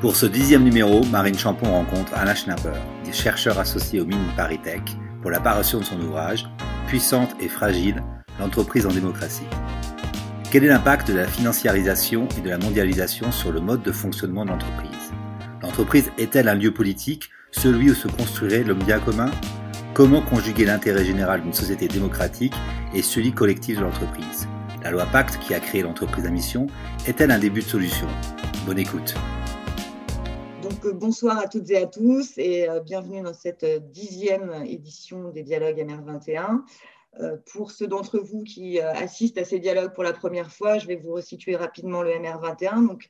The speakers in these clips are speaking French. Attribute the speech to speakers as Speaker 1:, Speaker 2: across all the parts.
Speaker 1: Pour ce dixième numéro, Marine Champon rencontre Alain Schnapper, chercheur associé au Mines Paris pour la parution de son ouvrage Puissante et fragile, l'entreprise en démocratie. Quel est l'impact de la financiarisation et de la mondialisation sur le mode de fonctionnement de l'entreprise? L'entreprise est-elle un lieu politique, celui où se construirait l'homme bien commun? Comment conjuguer l'intérêt général d'une société démocratique et celui collectif de l'entreprise? La loi Pacte qui a créé l'entreprise à mission est-elle un début de solution? Bonne écoute.
Speaker 2: Donc, bonsoir à toutes et à tous et euh, bienvenue dans cette euh, dixième édition des dialogues MR21. Euh, pour ceux d'entre vous qui assistent à ces dialogues pour la première fois, je vais vous resituer rapidement le MR21. Donc,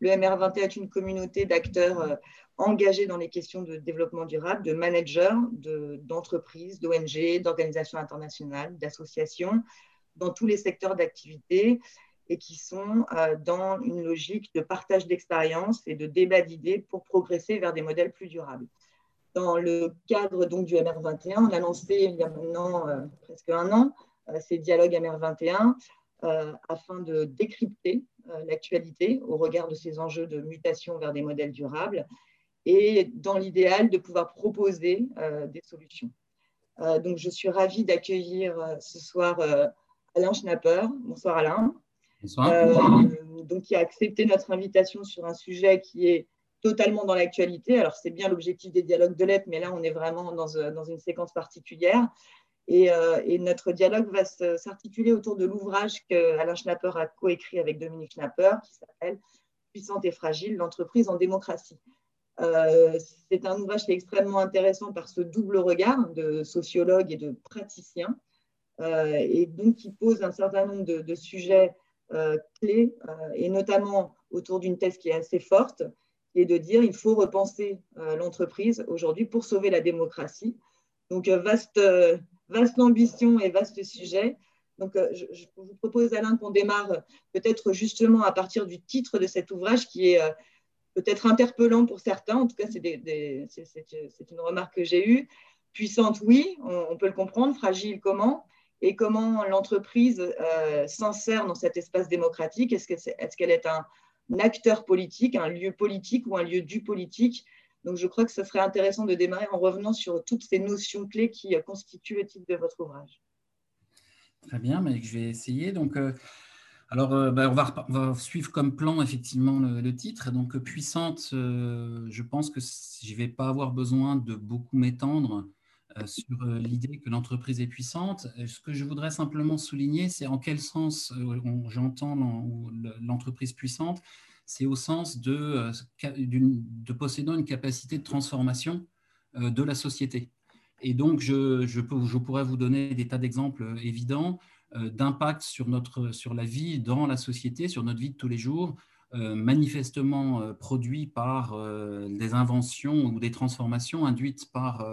Speaker 2: le MR21 est une communauté d'acteurs engagés dans les questions de développement durable, de managers, d'entreprises, d'ONG, d'organisations internationales, d'associations, dans tous les secteurs d'activité et qui sont euh, dans une logique de partage d'expériences et de débat d'idées pour progresser vers des modèles plus durables. Dans le cadre donc, du MR21, on a lancé il y a maintenant euh, presque un an euh, ces dialogues MR21 afin de décrypter l'actualité au regard de ces enjeux de mutation vers des modèles durables et dans l'idéal de pouvoir proposer des solutions. donc je suis ravie d'accueillir ce soir Alain Schnapper. Bonsoir Alain. Euh, donc, qui a accepté notre invitation sur un sujet qui est totalement dans l'actualité. Alors, c'est bien l'objectif des dialogues de lettres, mais là, on est vraiment dans, euh, une séquence particulière. Euh, et, notre dialogue va s'articuler autour de l'ouvrage que Alain Schnapper a coécrit avec Dominique Schnapper, qui s'appelle Puissante et fragile, l'entreprise en démocratie. c'est un ouvrage qui est extrêmement intéressant par ce double regard de sociologue et de praticien, et donc qui pose un certain nombre de sujets euh, clé, euh, et notamment autour d'une thèse qui est assez forte, qui est de dire il faut repenser euh, l'entreprise aujourd'hui pour sauver la démocratie. Donc, vaste, vaste ambition et vaste sujet. Donc, je, vous propose, Alain, qu'on démarre peut-être justement à partir du titre de cet ouvrage qui est peut-être interpellant pour certains. En tout cas, c'est une remarque que j'ai eue. Puissante, oui, on, peut le comprendre. Fragile, comment? Et comment l'entreprise euh, s'insère dans cet espace démocratique? Est-ce qu'elle est, un, acteur politique, un lieu politique ou un lieu du politique? Donc, je crois que ce serait intéressant de démarrer en revenant sur toutes ces notions clés qui euh, constituent le titre de votre ouvrage.
Speaker 3: Très bien, mais je vais essayer. Donc, euh, alors, ben, on, va, suivre comme plan effectivement le, titre. Donc, puissante, je pense que je ne vais pas avoir besoin de beaucoup m'étendre euh, sur euh, l'idée que l'entreprise est puissante. Euh, ce que je voudrais simplement souligner, c'est en quel sens j'entends l'entreprise puissante. C'est au sens de, de possédant une capacité de transformation de la société. Et donc, je, je, je pourrais vous donner des tas d'exemples évidents d'impact sur, sur la vie dans la société, sur notre vie de tous les jours, manifestement produits par des inventions ou des transformations induites par,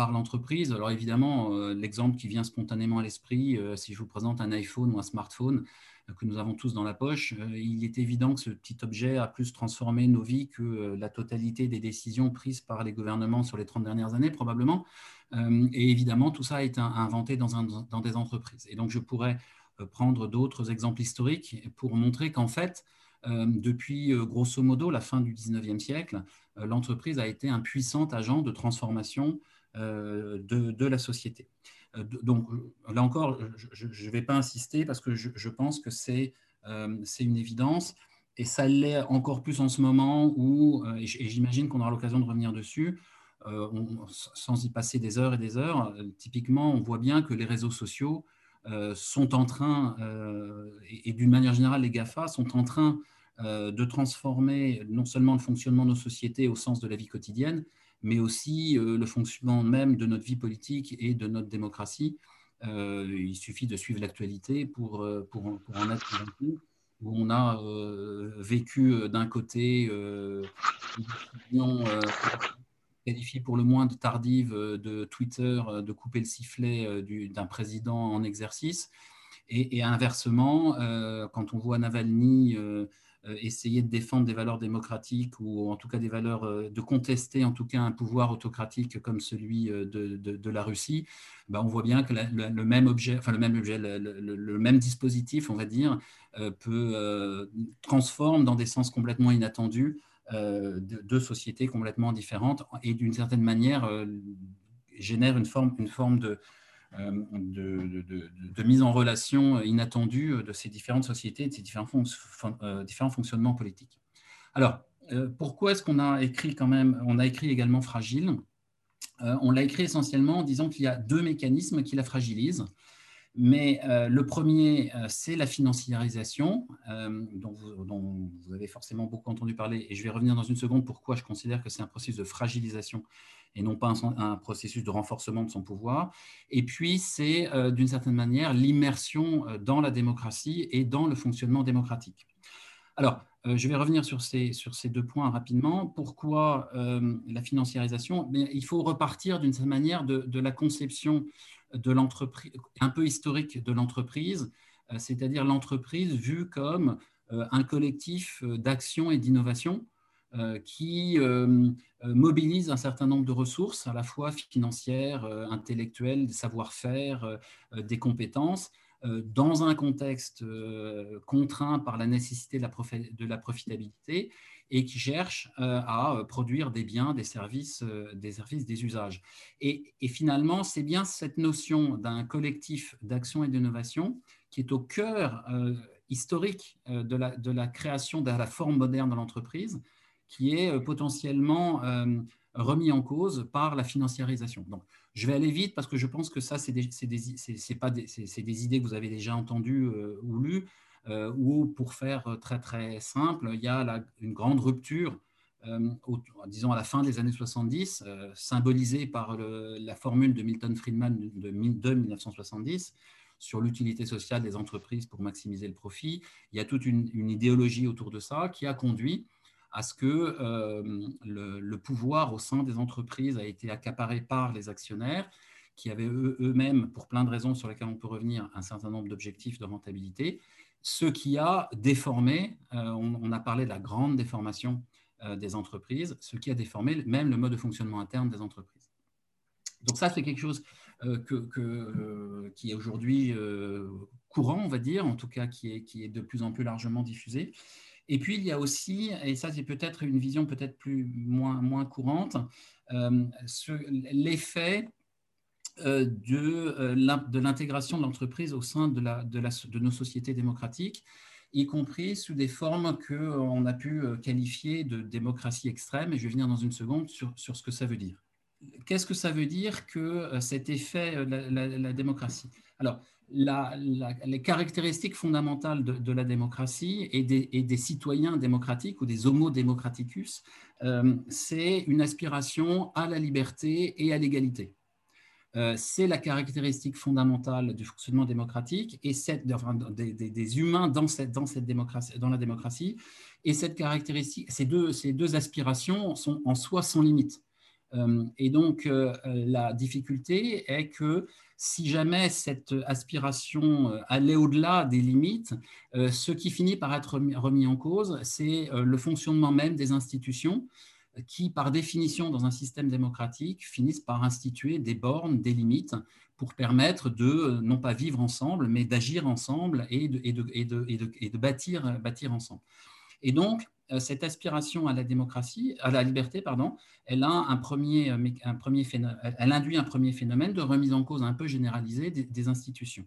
Speaker 3: par l'entreprise. Alors évidemment, euh, l'exemple qui vient spontanément à l'esprit, euh, si je vous présente un iPhone ou un smartphone euh, que nous avons tous dans la poche, il est évident que ce petit objet a plus transformé nos vies que la totalité des décisions prises par les gouvernements sur les 30 dernières années, probablement. et évidemment, tout ça a été inventé dans, un, dans des entreprises. Et donc, je pourrais prendre d'autres exemples historiques pour montrer qu'en fait, depuis grosso modo la fin du 19e siècle, l'entreprise a été un puissant agent de transformation euh, de, la société. Euh, donc là encore, je ne vais pas insister parce que je, pense que euh, c'est une évidence. Et ça l'est encore plus en ce moment où, et j'imagine qu'on aura l'occasion de revenir dessus, sans y passer des heures et des heures, typiquement, on voit bien que les réseaux sociaux sont en train, et, d'une manière générale, les GAFA sont en train de transformer non seulement le fonctionnement de nos sociétés au sens de la vie quotidienne, mais aussi euh, le fonctionnement même de notre vie politique et de notre démocratie. Euh, il suffit de suivre l'actualité pour, euh, pour, en être convaincu où on a vécu d'un côté une décision qualifiée pour le moins de tardive de Twitter de couper le sifflet d'un président en exercice, et, inversement, quand on voit Navalny euh, essayer de défendre des valeurs démocratiques ou en tout cas des valeurs, euh, de contester en tout cas un pouvoir autocratique comme celui euh, de, de, la Russie, ben on voit bien que le même objet, enfin le même objet, le, même dispositif, on va dire, peut transformer dans des sens complètement inattendus deux sociétés complètement différentes et d'une certaine manière génère une forme, une forme de, de, de, mise en relation inattendue de ces différentes sociétés, de ces différents, différents fonctionnements politiques. Alors, pourquoi est-ce qu'on a écrit quand même, on a écrit également Fragile? On l'a écrit essentiellement en disant qu'il y a deux mécanismes qui la fragilisent. Mais euh, le premier, euh, c'est la financiarisation, euh, dont, vous, avez forcément beaucoup entendu parler, et je vais revenir dans une seconde pourquoi je considère que c'est un processus de fragilisation et non pas un, processus de renforcement de son pouvoir. Et puis, c'est d'une certaine manière l'immersion dans la démocratie et dans le fonctionnement démocratique. Alors, je vais revenir sur ces, sur ces deux points rapidement. Pourquoi la financiarisation? Il faut repartir d'une certaine manière de, de la conception de l'entreprise, un peu historique de l'entreprise, euh, c'est-à-dire l'entreprise vue comme euh, un collectif euh, d'action et d'innovation qui mobilise un certain nombre de ressources, à la fois financières, intellectuelles, des savoir-faire, des compétences, dans un contexte contraint par la nécessité de la profitabilité et qui cherche euh, à euh, produire des biens, des services, euh, des services, des usages. Et, finalement, c'est bien cette notion d'un collectif d'action et d'innovation qui est au cœur historique de la, création de la forme moderne de l'entreprise, qui est potentiellement remis en cause par la financiarisation. Donc, je vais aller vite parce que je pense que ça, c'est des, des, des, idées que vous avez déjà entendues ou lues. Euh, ou pour faire euh, très très simple, il y a une grande rupture, euh, disons à la fin des années 70, symbolisée par la formule de Milton Friedman de, 1970 sur l'utilité sociale des entreprises pour maximiser le profit. Il y a toute une, idéologie autour de ça qui a conduit à ce que le, pouvoir au sein des entreprises a été accaparé par les actionnaires qui avaient eux-mêmes, pour plein de raisons sur lesquelles on peut revenir, un certain nombre d'objectifs de rentabilité ce qui a déformé, euh, on, a parlé de la grande déformation euh, des entreprises, ce qui a déformé même le mode de fonctionnement interne des entreprises. Donc ça, c'est quelque chose euh, qui est aujourd'hui courant, on va dire, en tout cas qui est de plus en plus largement diffusé. Et puis, il y a aussi, et ça c'est peut-être une vision peut-être plus moins, moins courante, l'effet euh, de, euh, de l'intégration de l'entreprise au sein de, nos sociétés démocratiques, y compris sous des formes qu'on a pu euh, qualifier de démocratie extrême, et je vais venir dans une seconde sur, sur ce que ça veut dire. Qu'est-ce que ça veut dire que cet effet, la, la, démocratie? Alors, les caractéristiques fondamentales de, la démocratie et des, citoyens démocratiques ou des homo democraticus, c'est une aspiration à la liberté et à l'égalité. Euh, c'est la caractéristique fondamentale du fonctionnement démocratique et des, humains dans, cette, démocratie, la démocratie. Et cette caractéristique, ces deux, ces deux aspirations sont en soi sans limite. Euh, et donc, euh, la difficulté est que si jamais cette aspiration allait au-delà des limites, ce qui finit par être remis en cause, c'est le fonctionnement même des institutions qui, par définition, dans un système démocratique, finissent par instituer des bornes, des limites pour permettre de euh, non pas vivre ensemble, mais d'agir ensemble et de, bâtir ensemble. Et donc, euh, cette aspiration à la démocratie, à la liberté, pardon, elle, a un premier, euh, un premier elle induit un premier phénomène de remise en cause un peu généralisée des, institutions.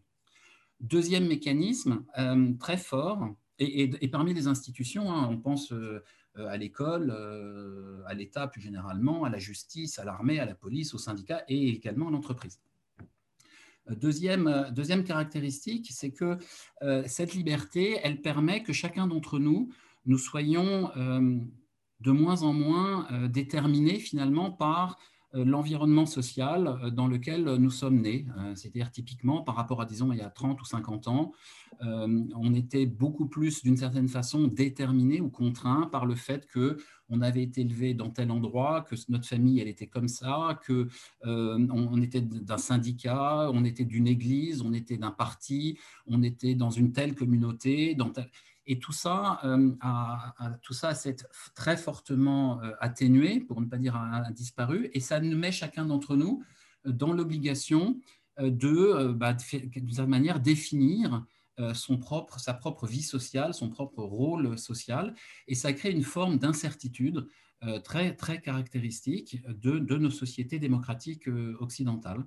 Speaker 3: Deuxième mécanisme très fort, et, parmi les institutions, hein, on pense euh, à l'école, euh, à l'État plus généralement, à la justice, à l'armée, à la police, aux syndicats et également à l'entreprise. Euh, deuxième, deuxième caractéristique, c'est que cette liberté, elle permet que chacun d'entre nous, nous soyons de moins en moins déterminés finalement par euh, l'environnement social euh, dans lequel nous sommes nés. Euh, c'est-à-dire typiquement par rapport à, disons, il y a 30 ou 50 ans, on était beaucoup plus, d'une certaine façon, déterminé ou contraint par le fait que on avait été élevé dans tel endroit, que notre famille, elle était comme ça, que on, était d'un syndicat, on était d'une église, on était d'un parti, on était dans une telle communauté, dans et tout ça, euh, a, tout ça s'est très fortement euh, atténué, pour ne pas dire a, disparu, et ça nous met chacun d'entre nous euh, dans l'obligation de, bah, certaine manière, définir son propre, sa propre vie sociale, son propre rôle social, et ça crée une forme d'incertitude très, très caractéristique de, de, nos sociétés démocratiques occidentales.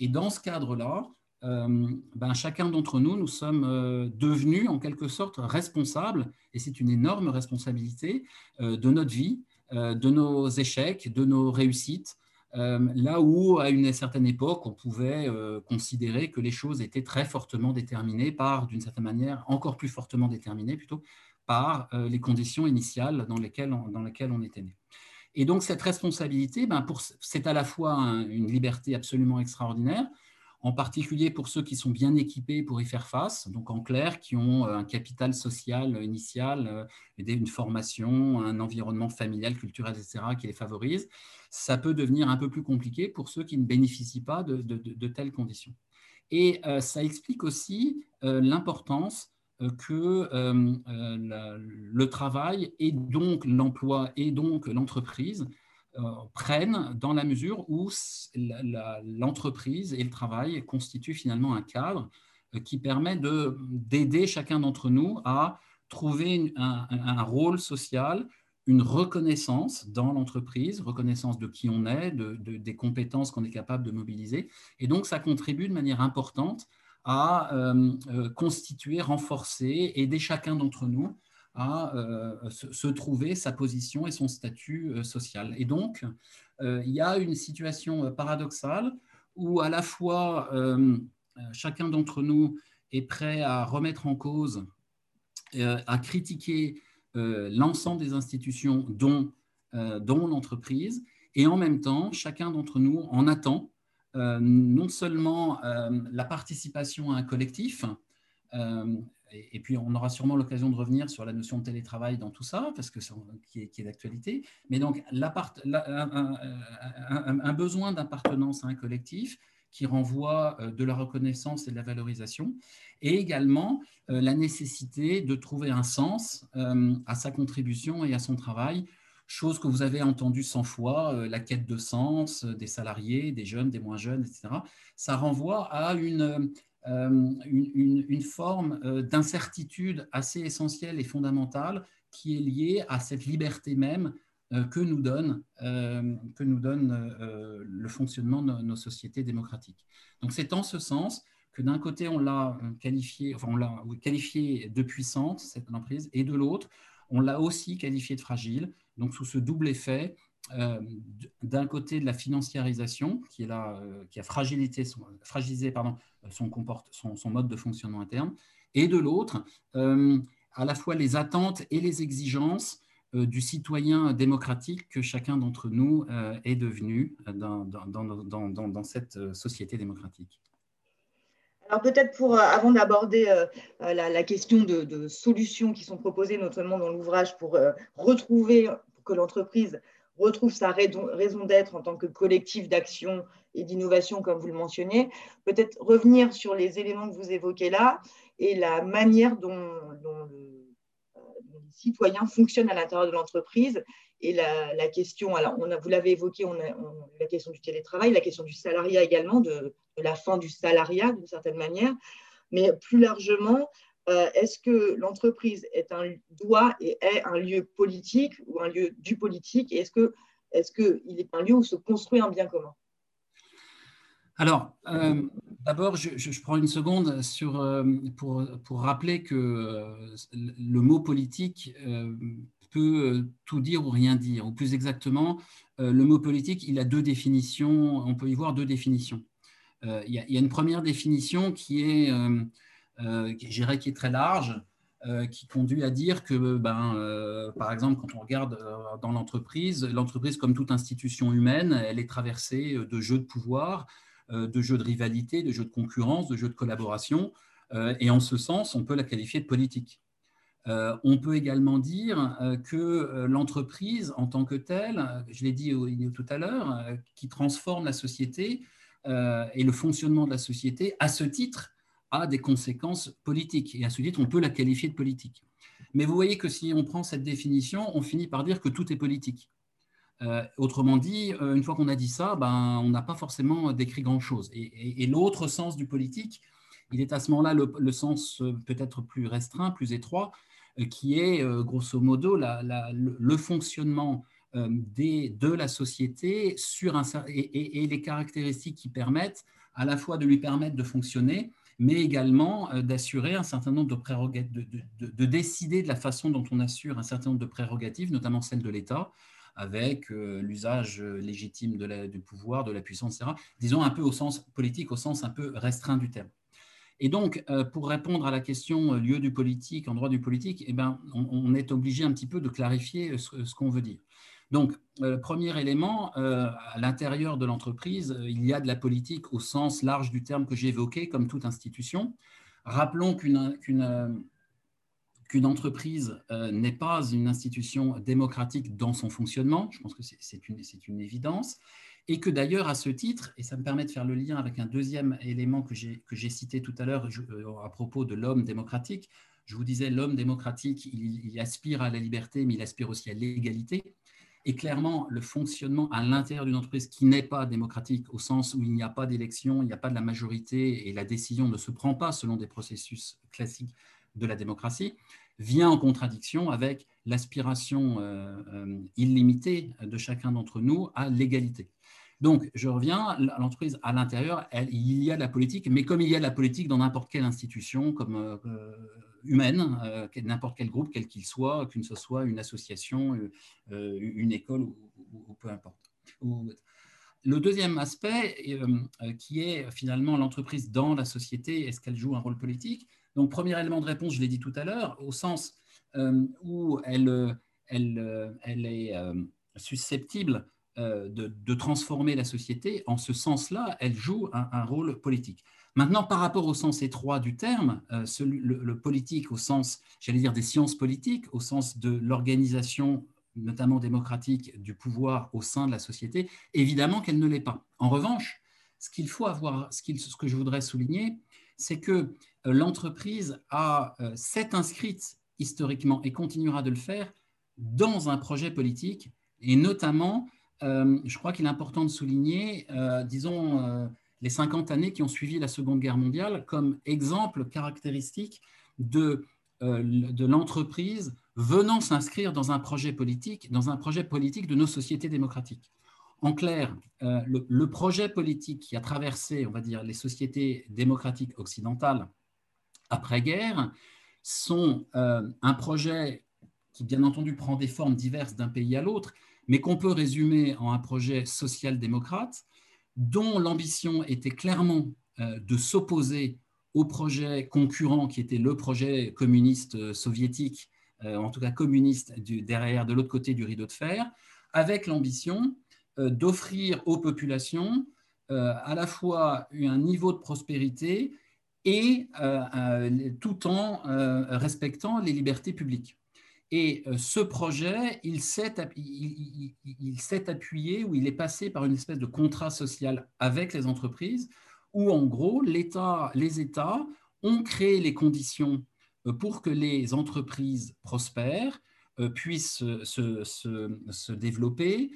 Speaker 3: Et dans ce cadre-là, ben, chacun d'entre nous, nous sommes devenus en quelque sorte responsables, et c'est une énorme responsabilité de notre vie, de nos échecs, de nos réussites, euh, là où, à une certaine époque, on pouvait euh, considérer que les choses étaient très fortement déterminées par, d'une certaine manière, encore plus fortement déterminées plutôt, par euh, les conditions initiales dans lesquelles on, dans lesquelles on était né. Et donc, cette responsabilité, ben, c'est à la fois une liberté absolument extraordinaire, en particulier pour ceux qui sont bien équipés pour y faire face, donc en clair, qui ont euh, un capital social initial, euh, une formation, un environnement familial, culturel, etc., qui les favorise. Ça peut devenir un peu plus compliqué pour ceux qui ne bénéficient pas de, telles conditions. Et euh, ça explique aussi l'importance que le travail et donc l'emploi et donc l'entreprise euh, prennent dans la mesure où l'entreprise et le travail constituent finalement un cadre euh, qui permet d'aider chacun d'entre nous à trouver un, rôle social, une reconnaissance dans l'entreprise, reconnaissance de qui on est, de, des compétences qu'on est capable de mobiliser. Et donc, ça contribue de manière importante à euh, constituer, renforcer, aider chacun d'entre nous à euh, se, trouver sa position et son statut euh, social. Et donc, euh, il y a une situation paradoxale où à la fois chacun d'entre nous est prêt à remettre en cause, à critiquer l'ensemble des institutions, dont, dont l'entreprise, et en même temps, chacun d'entre nous en attend non seulement la participation à un collectif, et, puis on aura sûrement l'occasion de revenir sur la notion de télétravail dans tout ça, parce que c'est qui est, d'actualité. Mais donc un, besoin d'appartenance à un collectif qui renvoie euh, de la reconnaissance et de la valorisation, et également euh, la nécessité de trouver un sens euh, à sa contribution et à son travail, chose que vous avez entendue cent fois, la quête de sens des salariés, des jeunes, des moins jeunes, etc. Ça renvoie à une, euh, une, forme euh, d'incertitude assez essentielle et fondamentale qui est liée à cette liberté même euh, que nous donne, que nous donne le fonctionnement de nos sociétés démocratiques. Donc c'est en ce sens que d'un côté on l'a qualifié, enfin qualifié de puissante cette emprise, et de l'autre on l'a aussi qualifié de fragile. Donc sous ce double effet, euh, d'un côté de la financiarisation, qui, euh, a fragilisé, son, fragilisé pardon, son, comporte, son, son, mode de fonctionnement interne, et de l'autre, euh, à la fois les attentes et les exigences du citoyen démocratique que chacun d'entre nous est devenu dans, dans, cette société démocratique.
Speaker 2: Alors peut-être pour, avant d'aborder la, question de, solutions qui sont proposées notamment dans l'ouvrage pour retrouver, que l'entreprise retrouve sa raison d'être en tant que collectif d'action et d'innovation, comme vous le mentionniez. Peut-être revenir sur les éléments que vous évoquez là et la manière dont, euh, les citoyens fonctionnent à l'intérieur de l'entreprise et la, question, alors on a, vous l'avez évoqué, on a, la question du télétravail, la question du salariat également, de la fin du salariat d'une certaine manière, mais plus largement, euh, est-ce que l'entreprise est un, doit et est un lieu politique ou un lieu du politique est-ce qu'il est, que est un lieu où se construit un bien commun?
Speaker 3: Alors, euh, d'abord, je, prends une seconde sur, euh, pour, pour, rappeler que le mot politique peut tout dire ou rien dire. Ou plus exactement, le mot politique, il a deux définitions, on peut y voir deux définitions. il, y a, une première définition qui est euh, qui est très large, euh, qui conduit à dire que, ben, euh, par exemple, quand on regarde dans l'entreprise, l'entreprise, comme toute institution humaine, elle est traversée de jeux de pouvoir, de jeux de rivalité, de jeux de concurrence, de jeux de collaboration, et en ce sens, on peut la qualifier de politique. on peut également dire que l'entreprise en tant que telle, je l'ai dit tout à l'heure, qui transforme la société et le fonctionnement de la société, à ce titre, a des conséquences politiques. Et à ce titre, on peut la qualifier de politique. Mais vous voyez que si on prend cette définition, on finit par dire que tout est politique. Euh, autrement dit, euh, une fois qu'on a dit ça, ben, on n'a pas forcément décrit grand-chose. Et, l'autre sens du politique, il est à ce moment-là le, sens peut-être plus restreint, plus étroit, qui est grosso modo le, fonctionnement des, de la société sur un, et, et, les caractéristiques qui permettent à la fois de lui permettre de fonctionner, mais également d'assurer un certain nombre de prérogatives, de, de, décider de la façon dont on assure un certain nombre de prérogatives, notamment celle de l'État, avec l'usage légitime de la, du pouvoir, de la puissance, etc. Disons un peu au sens politique, au sens un peu restreint du terme. Et donc, pour répondre à la question lieu du politique, endroit du politique, eh ben, on, est obligé un petit peu de clarifier ce qu'on veut dire. Donc, euh, premier élément, euh, à l'intérieur de l'entreprise, euh, il y a de la politique au sens large du terme que j'ai comme toute institution. Rappelons qu'une entreprise n'est pas une institution démocratique dans son fonctionnement, je pense que c'est une, une, évidence, et que d'ailleurs, à ce titre, et ça me permet de faire le lien avec un deuxième élément que j'ai cité tout à l'heure à propos de l'homme démocratique, je vous disais, l'homme démocratique, il, aspire à la liberté, mais il aspire aussi à l'égalité. Et clairement, le fonctionnement à l'intérieur d'une entreprise qui n'est pas démocratique, au sens où il n'y a pas d'élection, il n'y a pas de la majorité et la décision ne se prend pas selon des processus classiques de la démocratie, vient en contradiction avec l'aspiration euh, euh, illimitée de chacun d'entre nous à l'égalité. Donc, je reviens, l'entreprise à l'intérieur, il y a de la politique, mais comme il y a de la politique dans n'importe quelle institution comme, euh, humaine, euh, n'importe quel groupe, quel qu'il soit, qu'une ce soit une association, euh, une école ou, peu importe. Le deuxième aspect, qui est finalement l'entreprise dans la société, est-ce qu'elle joue un rôle politique? Donc, premier élément de réponse, je l'ai dit tout à l'heure, au sens où elle, est susceptible euh, de, transformer la société, en ce sens-là, elle joue un, rôle politique. Maintenant, par rapport au sens étroit du terme, euh, le, politique au sens, j'allais dire, des sciences politiques, au sens de l'organisation, notamment démocratique, du pouvoir au sein de la société, évidemment qu'elle ne l'est pas. En revanche, ce qu'il faut avoir, ce, ce, que je voudrais souligner, c'est que euh, l'entreprise a s'est inscrite historiquement et continuera de le faire dans un projet politique, et notamment euh, je crois qu'il est important de souligner, euh, disons, euh, les 50 années qui ont suivi la Seconde Guerre mondiale comme exemple caractéristique de, de l'entreprise venant s'inscrire dans un projet politique, dans un projet politique de nos sociétés démocratiques. En clair, le, le, projet politique qui a traversé, on va dire, les sociétés démocratiques occidentales après-guerre sont un projet qui, bien entendu, prend des formes diverses d'un pays à l'autre, mais qu'on peut résumer en un projet social-démocrate dont l'ambition était clairement euh, de s'opposer au projet concurrent qui était le projet communiste euh, soviétique, euh, en tout cas communiste derrière, de l'autre côté du rideau de fer, avec l'ambition d'offrir aux populations à la fois un niveau de prospérité et tout en respectant les libertés publiques. Et euh, ce projet, il s'est appuyé ou il est passé par une espèce de contrat social avec les entreprises où, en gros, les États ont créé les conditions euh, pour que les entreprises prospèrent, euh, puissent se, développer,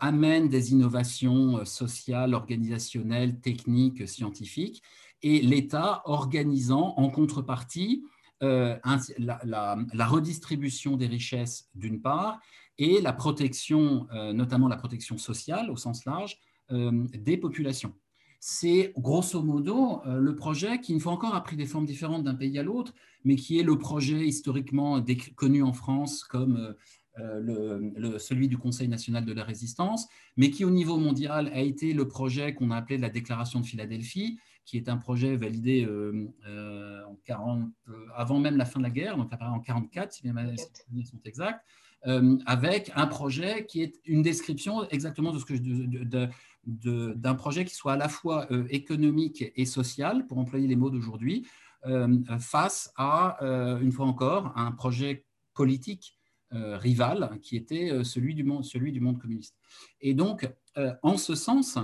Speaker 3: amènent des innovations sociales, organisationnelles, techniques, scientifiques, et l'État organisant en contrepartie euh, la, redistribution des richesses d'une part et la protection, euh, notamment la protection sociale au sens large, euh, des populations. C'est grosso modo le projet qui, une fois encore, a pris des formes différentes d'un pays à l'autre, mais qui est le projet historiquement connu en France comme le, celui du Conseil national de la résistance, mais qui au niveau mondial a été le projet qu'on a appelé la Déclaration de Philadelphie, qui est un projet validé euh, euh, en 40, euh, avant même la fin de la guerre, donc en 44, si mes souvenirs sont exacts, avec un projet qui est une description exactement de ce que d'un projet qui soit à la fois économique et social, pour employer les mots d'aujourd'hui, face à, une fois encore, un projet politique rival qui était celui du, monde, celui du monde communiste. Et donc, en ce sens,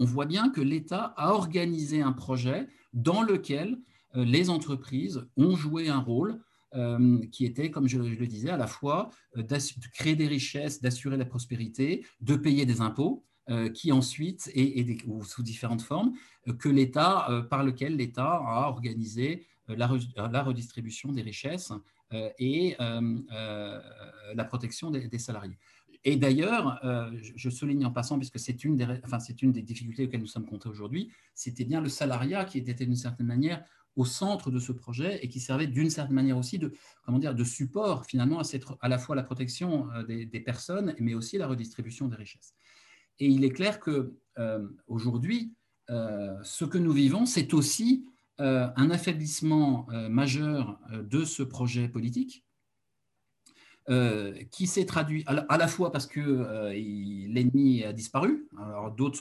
Speaker 3: on voit bien que l'État a organisé un projet dans lequel euh, les entreprises ont joué un rôle euh, qui était, comme je, le disais, à la fois euh, de créer des richesses, d'assurer la prospérité, de payer des impôts, qui ensuite, et, ou sous différentes formes, que l'État, par lequel l'État a organisé la, redistribution des richesses et la protection des salariés. Et d'ailleurs, euh, je souligne en passant, puisque c'est une, des, une des difficultés auxquelles nous sommes confrontés aujourd'hui, c'était bien le salariat qui était d'une certaine manière au centre de ce projet et qui servait d'une certaine manière aussi de, comment dire, de support finalement à, cette, à la fois la protection euh, des, personnes, mais aussi la redistribution des richesses. Et il est clair que euh, ce que nous vivons, c'est aussi un affaiblissement majeur de ce projet politique euh, qui s'est traduit à la, fois parce que euh, l'ennemi a disparu,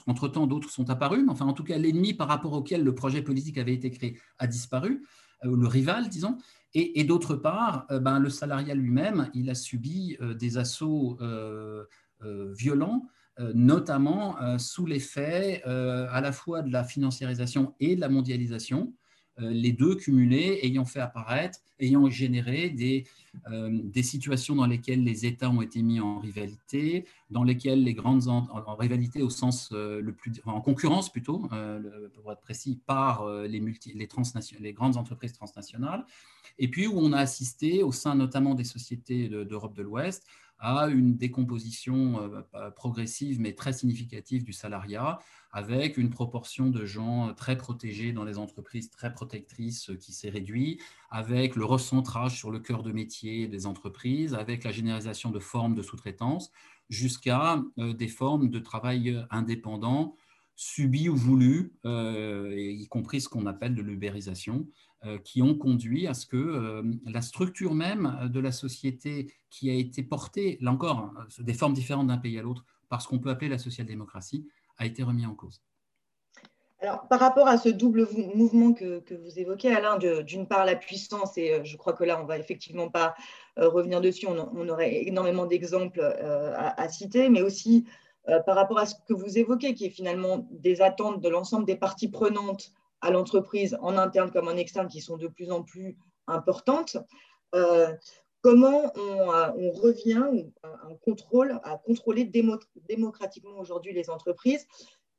Speaker 3: entre-temps d'autres sont apparus, mais enfin en tout cas l'ennemi par rapport auquel le projet politique avait été créé a disparu, euh, le rival disons, et, d'autre part, ben, le salariat lui-même, il a subi des assauts violents, notamment sous l'effet à la fois de la financiarisation et de la mondialisation, les deux cumulés ayant fait apparaître, ayant généré des, euh, des situations dans lesquelles les États ont été mis en rivalité, dans lesquelles les grandes en, rivalité au sens euh, le plus en concurrence plutôt, euh, pour être précis, par les, multi, les, les grandes entreprises transnationales, et puis où on a assisté au sein notamment des sociétés d'Europe de, de l'Ouest à une décomposition progressive mais très significative du salariat, avec une proportion de gens très protégés dans les entreprises très protectrices qui s'est réduit, avec le recentrage sur le cœur de métier des entreprises, avec la généralisation de formes de sous-traitance, jusqu'à euh, des formes de travail indépendant subis ou voulus, euh, y compris ce qu'on appelle de l'ubérisation, euh, qui ont conduit à ce que la structure même de la société qui a été portée, là encore, des formes différentes d'un pays à l'autre, par ce qu'on peut appeler la social-démocratie, a été remis en cause.
Speaker 2: Alors, par rapport à ce double mouvement que, vous évoquez, Alain, d'une part la puissance, et euh, je crois que là, on ne va effectivement pas euh, revenir dessus, on, aurait énormément d'exemples euh, à, citer, mais aussi par rapport à ce que vous évoquez, qui est finalement des attentes de l'ensemble des parties prenantes à l'entreprise, en interne comme en externe, qui sont de plus en plus importantes. Comment on, revient on contrôle, à contrôler démocratiquement aujourd'hui les entreprises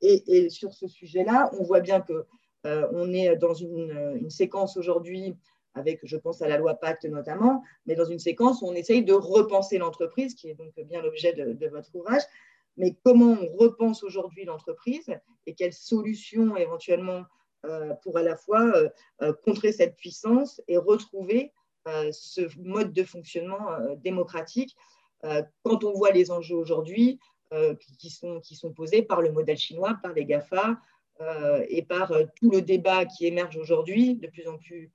Speaker 2: et, sur ce sujet-là, on voit bien qu'on euh, est dans une, séquence aujourd'hui avec, je pense à la loi Pacte notamment, mais dans une séquence où on essaye de repenser l'entreprise, qui est donc bien l'objet de, votre ouvrage. Mais comment on repense aujourd'hui l'entreprise et quelles solutions éventuellement euh, pour à la fois euh, contrer cette puissance et retrouver ce mode de fonctionnement démocratique quand on voit les enjeux aujourd'hui, euh, qui, sont, qui sont posées par le modèle chinois, par les GAFA euh, et par euh, tout le débat qui émerge aujourd'hui de plus en plus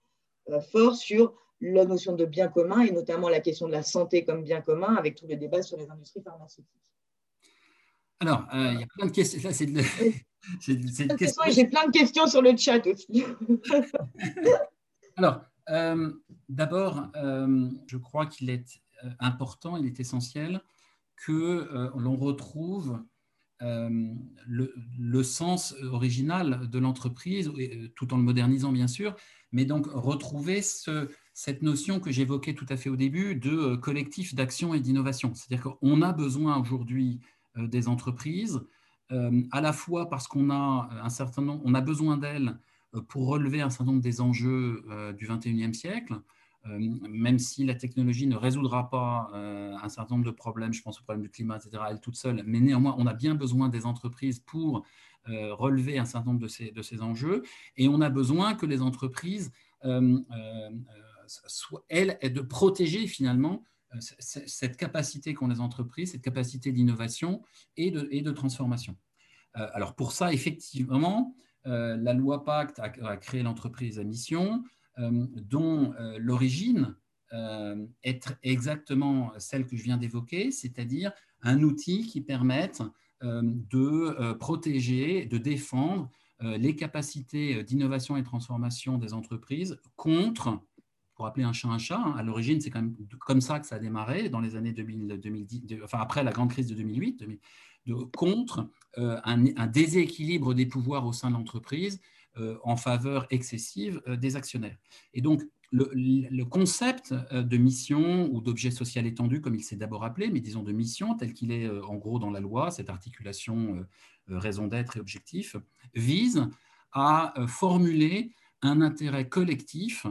Speaker 2: fort sur la notion de bien commun et notamment la question de la santé comme bien commun avec tout le débat sur les industries pharmaceutiques.
Speaker 3: Alors, il y a plein de questions.
Speaker 2: J'ai plein de questions sur le chat aussi.
Speaker 3: Alors, d'abord, je crois qu'il est important, il est essentiel que euh, l'on retrouve euh, le, sens original de l'entreprise, euh, tout en le modernisant bien sûr, mais donc retrouver ce, cette notion que j'évoquais tout à fait au début de collectif d'action et d'innovation. C'est-à-dire qu'on a besoin aujourd'hui des entreprises, à la fois parce qu'on a un certain nombre, on a besoin d'elles pour relever un certain nombre des enjeux du 21e siècle, euh, même si la technologie ne résoudra pas euh, un certain nombre de problèmes, je pense au problème du climat, etc., elle toute seule, mais néanmoins, on a bien besoin des entreprises pour euh, relever un certain nombre de ces, de ces enjeux, et on a besoin que les entreprises, soient, elles, de protéger finalement cette capacité qu'ont les entreprises, cette capacité d'innovation et de, et de transformation. alors pour ça, effectivement, la loi Pacte a créé l'entreprise à mission, euh, dont euh, l'origine euh, est exactement celle que je viens d'évoquer, c'est-à-dire un outil qui permette de protéger, de défendre les capacités d'innovation et de transformation des entreprises contre, pour appeler un chat un chat, hein, à l'origine c'est quand même comme ça que ça a démarré dans les années 2000, 2010, enfin après la grande crise de 2008, de, contre un, déséquilibre des pouvoirs au sein de l'entreprise euh, en faveur excessive euh, des actionnaires. Et donc, le, concept de mission ou d'objet social étendu, comme il s'est d'abord appelé, mais disons de mission, tel qu'il est en gros dans la loi, cette articulation raison d'être et objectif, vise à formuler un intérêt collectif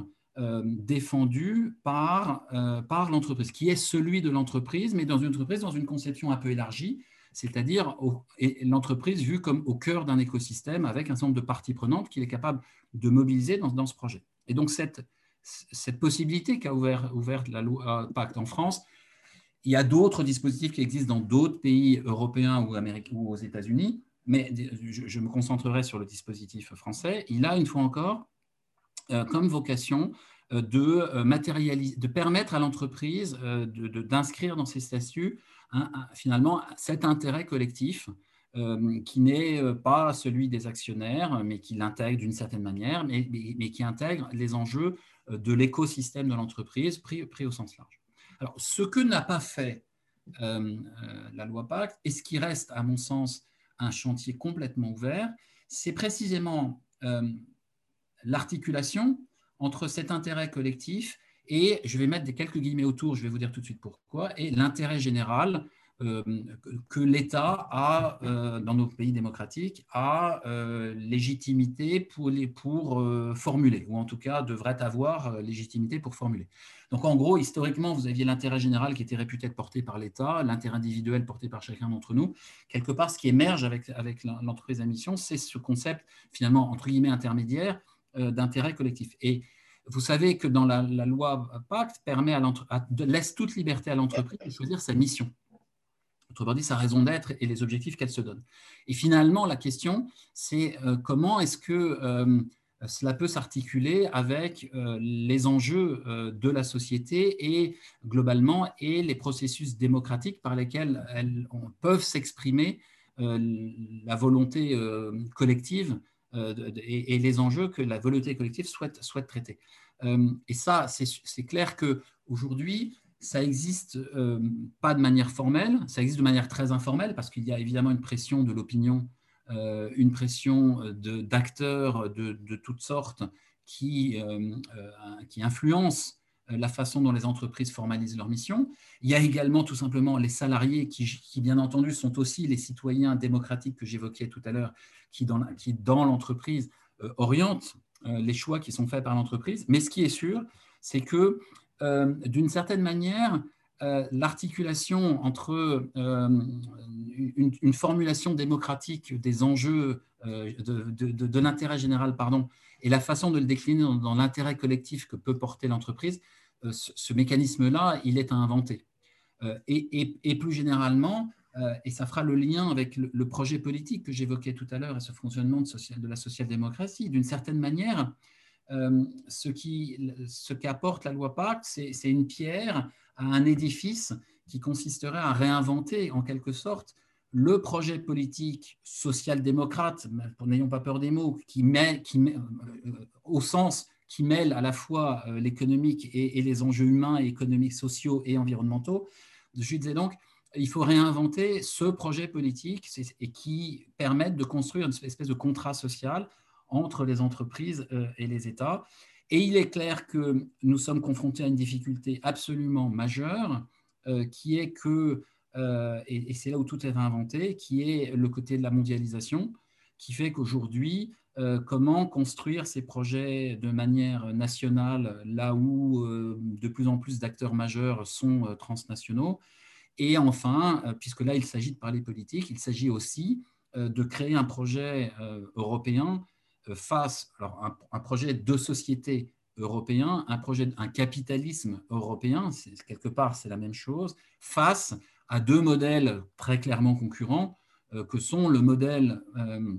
Speaker 3: défendu par, par l'entreprise, qui est celui de l'entreprise, mais dans une entreprise, dans une conception un peu élargie, c'est-à-dire l'entreprise vue comme au cœur d'un écosystème avec un certain nombre de parties prenantes qu'il est capable de mobiliser dans, ce projet. Et donc cette, cette possibilité qu'a ouvert, ouverte la loi Pacte en France, il y a d'autres dispositifs qui existent dans d'autres pays européens ou, ou aux États-Unis, mais je, me concentrerai sur le dispositif français. Il a, une fois encore, euh, comme vocation de, euh, matérialiser, de permettre à l'entreprise d'inscrire dans ses statuts finalement cet intérêt collectif euh, qui n'est euh, pas celui des actionnaires, mais qui l'intègre d'une certaine manière, mais, mais, qui intègre les enjeux euh, de l'écosystème de l'entreprise pris, pris, au sens large. Alors, ce que n'a pas fait la loi Pacte, et ce qui reste, à mon sens, un chantier complètement ouvert, c'est précisément l'articulation entre cet intérêt collectif et je vais mettre des quelques guillemets autour, je vais vous dire tout de suite pourquoi, et l'intérêt général euh, que l'État a, euh, dans nos pays démocratiques, a euh, légitimité pour, formuler, ou en tout cas devrait avoir légitimité pour formuler. Donc en gros, historiquement, vous aviez l'intérêt général qui était réputé être porté par l'État, l'intérêt individuel porté par chacun d'entre nous. Quelque part, ce qui émerge avec, avec l'entreprise à mission, c'est ce concept finalement, entre guillemets, intermédiaire d'intérêt collectif. Et vous savez que dans la, loi Pacte permet à, laisse toute liberté à l'entreprise de choisir sa mission. Autrement dit, sa raison d'être et les objectifs qu'elle se donne. Et finalement, la question, c'est euh, comment est-ce que euh, cela peut s'articuler avec euh, les enjeux de la société et globalement et les processus démocratiques par lesquels elles peuvent s'exprimer la volonté collective euh, et, les enjeux que la volonté collective souhaite, souhaite traiter. Euh, et ça, c'est clair qu'aujourd'hui, ça existe euh, pas de manière formelle, ça existe de manière très informelle parce qu'il y a évidemment une pression de l'opinion, une pression d'acteurs de, toutes sortes qui, qui influencent la façon dont les entreprises formalisent leur mission. Il y a également tout simplement les salariés qui, bien entendu, sont aussi les citoyens démocratiques que j'évoquais tout à l'heure, qui, dans, qui, dans l'entreprise, euh, orientent euh, les choix qui sont faits par l'entreprise. Mais ce qui est sûr, c'est que, d'une certaine manière, l'articulation entre une, formulation démocratique des enjeux de, l'intérêt général pardon, et la façon de le décliner dans l'intérêt collectif que peut porter l'entreprise, euh, ce, mécanisme-là, il est à inventer. Euh, et, plus généralement, euh, et ça fera le lien avec le, projet politique que j'évoquais tout à l'heure et ce fonctionnement de, la social-démocratie, d'une certaine manière, ce qu'apporte ce la loi Pacte, c'est une pierre à un édifice qui consisterait à réinventer en quelque sorte le projet politique social-démocrate, n'ayons pas peur des mots, qui met, qui met au sens qui mêle à la fois euh, l'économique et, les enjeux humains, économiques, sociaux et environnementaux. Je disais donc, il faut réinventer ce projet politique et qui permette de construire une espèce de contrat social entre les entreprises euh, et les États. Et il est clair que nous sommes confrontés à une difficulté absolument majeure, euh, qui est que, et, c'est là où tout est inventé, qui est le côté de la mondialisation, qui fait qu'aujourd'hui, comment construire ces projets de manière nationale là où euh, de plus en plus d'acteurs majeurs sont euh, transnationaux. Et enfin, puisque là il s'agit de parler politique, il s'agit aussi de créer un projet européen face, alors un, projet de société européen, un projet, un capitalisme européen, quelque part c'est la même chose, face à deux modèles très clairement concurrents que sont le modèle euh,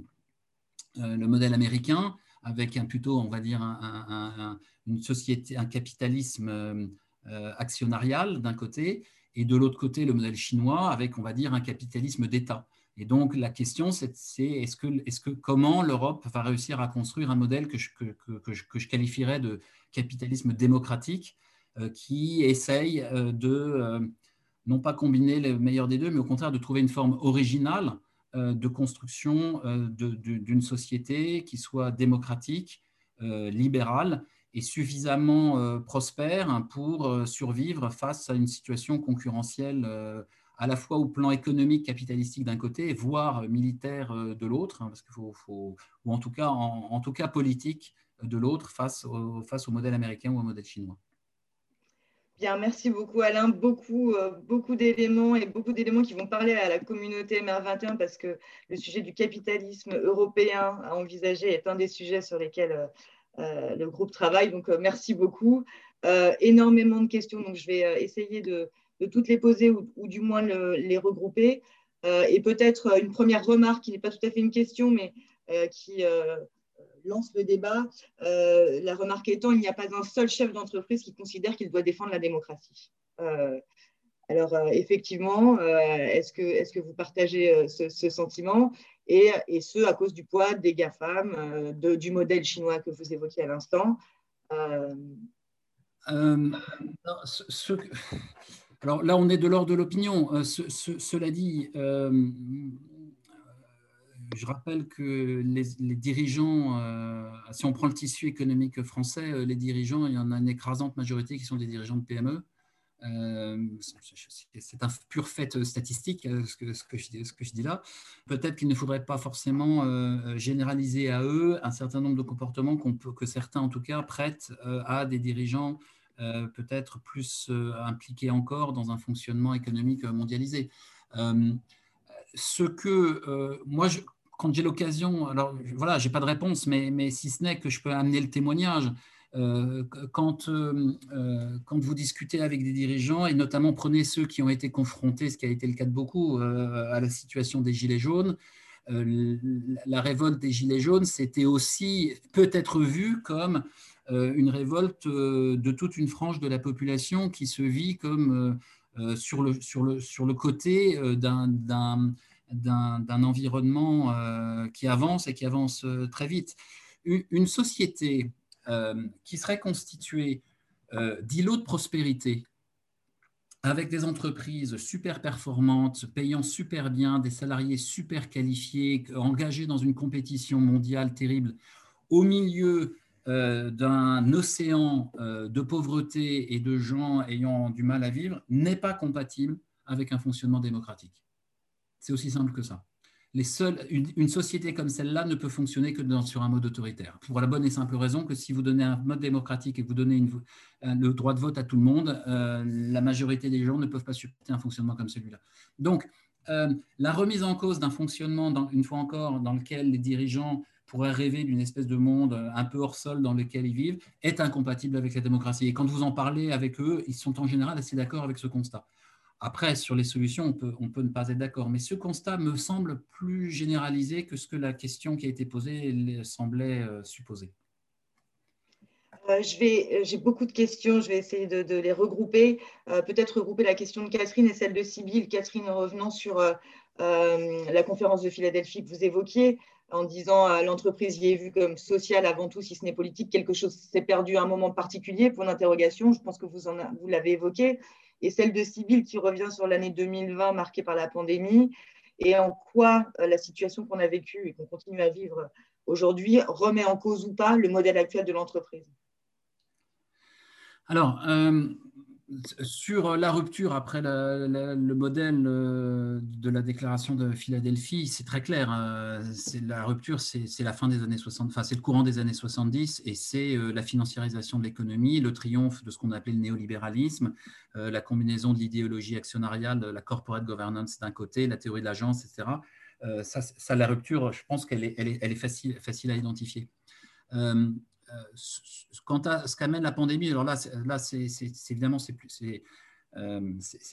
Speaker 3: le modèle américain, avec un plutôt, on va dire, un, une société, un capitalisme euh, euh, actionnarial d'un côté, et de l'autre côté, le modèle chinois, avec, on va dire, un capitalisme d'État. Et donc, la question, c'est est-ce que, comment l'Europe va réussir à construire un modèle que je, que, qualifierais de capitalisme démocratique, qui essaye de, non pas combiner le meilleur des deux, mais au contraire de trouver une forme originale euh, de construction euh, d'une société qui soit démocratique, euh, libérale, est suffisamment prospère pour survivre face à une situation concurrentielle à la fois au plan économique capitalistique d'un côté, voire militaire de l'autre, hein, parce qu'il faut, ou en tout cas, en, tout cas politique de l'autre face face au modèle américain ou au modèle chinois.
Speaker 2: Bien, merci beaucoup Alain. Beaucoup, euh, beaucoup d'éléments et beaucoup d'éléments qui vont parler à la communauté MR21 parce que le sujet du capitalisme européen à envisager est un des sujets sur lesquels euh, euh, le groupe travaille. Donc, merci beaucoup. énormément de questions, donc je vais essayer de, toutes les poser ou, du moins les regrouper. et peut-être une première remarque qui n'est pas tout à fait une question, mais qui lance le débat. Euh, la remarque étant, il n'y a pas un seul chef d'entreprise qui considère qu'il doit défendre la démocratie. Euh, alors, euh, effectivement, est-ce que, est que, vous partagez ce, sentiment? Et, ce, à cause du poids des GAFAM, du modèle chinois que vous évoquiez à l'instant
Speaker 3: alors là, on est de l'ordre de l'opinion. cela dit, je rappelle que les, dirigeants, euh, si on prend le tissu économique français, euh, les dirigeants, il y en a une écrasante majorité qui sont des dirigeants de PME. Euh, c'est un pur fait statistique, ce que, je, dis là. Peut-être qu'il ne faudrait pas forcément généraliser à eux un certain nombre de comportements que certains, en tout cas, prêtent à des dirigeants peut-être plus impliqués encore dans un fonctionnement économique mondialisé. ce que moi, je, quand j'ai l'occasion, alors voilà, j'ai pas de réponse, mais, mais si ce n'est que je peux amener le témoignage. Euh, quand, euh, euh, quand vous discutez avec des dirigeants, et notamment prenez ceux qui ont été confrontés, ce qui a été le cas de beaucoup, à la situation des Gilets jaunes, la révolte des Gilets jaunes, c'était aussi peut-être vu comme une révolte de toute une frange de la population qui se vit comme sur, le, sur, le, sur le côté d'un d'un environnement euh, qui avance et qui avance euh, très vite. Une, société euh, qui serait constituée d'îlots de prospérité, avec des entreprises super performantes, payant super bien, des salariés super qualifiés, engagés dans une compétition mondiale terrible, au milieu d'un océan de pauvreté et de gens ayant du mal à vivre, n'est pas compatible avec un fonctionnement démocratique. C'est aussi simple que ça. Les une, société comme celle-là ne peut fonctionner que sur un mode autoritaire. Pour la bonne et simple raison que si vous donnez un mode démocratique et que vous donnez une, le droit de vote à tout le monde, euh, la majorité des gens ne peuvent pas supporter un fonctionnement comme celui-là. Donc, euh, la remise en cause d'un fonctionnement, une fois encore, dans lequel les dirigeants pourraient rêver d'une espèce de monde un peu hors sol dans lequel ils vivent, est incompatible avec la démocratie. Et quand vous en parlez avec eux, ils sont en général assez d'accord avec ce constat. Après, sur les solutions, on peut, ne pas être d'accord, mais ce constat me semble plus généralisé que ce que la question qui a été posée semblait euh, supposer.
Speaker 2: Euh, euh, j'ai beaucoup de questions, je vais essayer de, les regrouper. Peut-être regrouper la question de Catherine et celle de Sybille. Catherine, revenant sur la conférence de Philadelphie que vous évoquiez, en disant l'entreprise y est vue comme sociale avant tout, si ce n'est politique, quelque chose s'est perdu à un moment particulier, pour l'interrogation. Je pense que vous l'avez évoqué et celle de Sibyl qui revient sur l'année 2020 marquée par la pandémie et en quoi euh, la situation qu'on a vécue et qu'on continue à vivre aujourd'hui remet en cause ou pas le modèle actuel de l'entreprise?
Speaker 3: Alors, euh, sur la rupture après le modèle euh, de la déclaration de Philadelphie, c'est très clair. Euh, c'est la rupture, c'est la fin des années 60, enfin c'est le courant des années 70 et c'est euh, la financiarisation de l'économie, le triomphe de ce qu'on appelait le néolibéralisme, la combinaison de l'idéologie actionnariale, la corporate governance d'un côté, la théorie de l'agence, etc. Ça, la rupture, je pense qu'elle est, facile, à identifier. Euh, quant à ce qu'amène la pandémie, alors là, là c'est évidemment c'est plus, euh,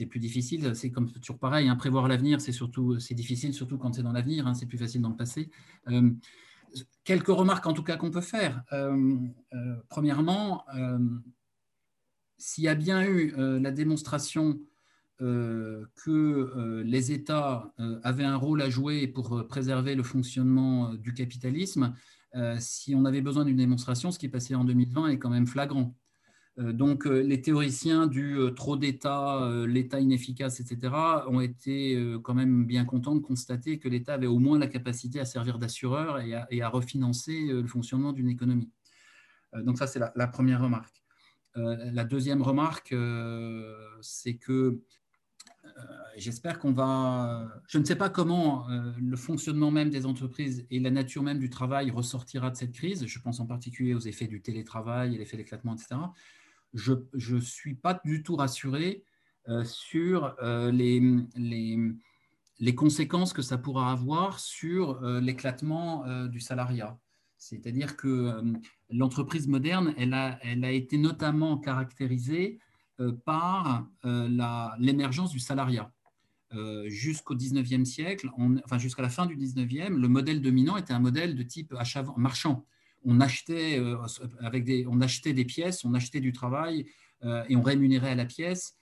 Speaker 3: plus difficile. C'est comme toujours pareil, hein, prévoir l'avenir, c'est surtout c'est difficile, surtout quand c'est dans l'avenir. Hein, c'est plus facile dans le passé. Euh, quelques remarques en tout cas qu'on peut faire. premièrement, s'il y a bien eu la démonstration que les États avaient un rôle à jouer pour préserver le fonctionnement du capitalisme, euh, si on avait besoin d'une démonstration, ce qui est passé en 2020 est quand même flagrant. Euh, donc, euh, les théoriciens du trop d'État, l'État inefficace, etc., ont été quand même bien contents de constater que l'État avait au moins la capacité à servir d'assureur et, à refinancer le fonctionnement d'une économie. donc ça, c'est la, première remarque. la deuxième remarque, c'est que j'espère qu'on va... Je ne sais pas comment le fonctionnement même des entreprises et la nature même du travail ressortira de cette crise. Je pense en particulier aux effets du télétravail et l'effet d'éclatement, etc. Je ne suis pas du tout rassuré sur les, les, les, conséquences que ça pourra avoir sur l'éclatement du salariat. C'est-à-dire que l'entreprise moderne, elle a, elle a, été notamment caractérisée par l'émergence du salariat. Euh, jusqu'au 19e siècle, enfin jusqu'à la fin du 19e, le modèle dominant était un modèle de type achat marchand. On achetait, euh, avec des, on achetait des pièces, on achetait du travail euh, et on rémunérait à la pièce.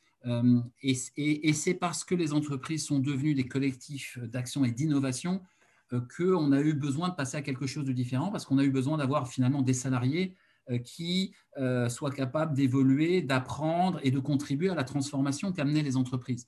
Speaker 3: et, et c'est parce que les entreprises sont devenues des collectifs d'action et d'innovation qu'on a eu besoin de passer à quelque chose de différent, parce qu'on a eu besoin d'avoir finalement des salariés qui soient capables d'évoluer, d'apprendre et de contribuer à la transformation qu'amenaient les entreprises.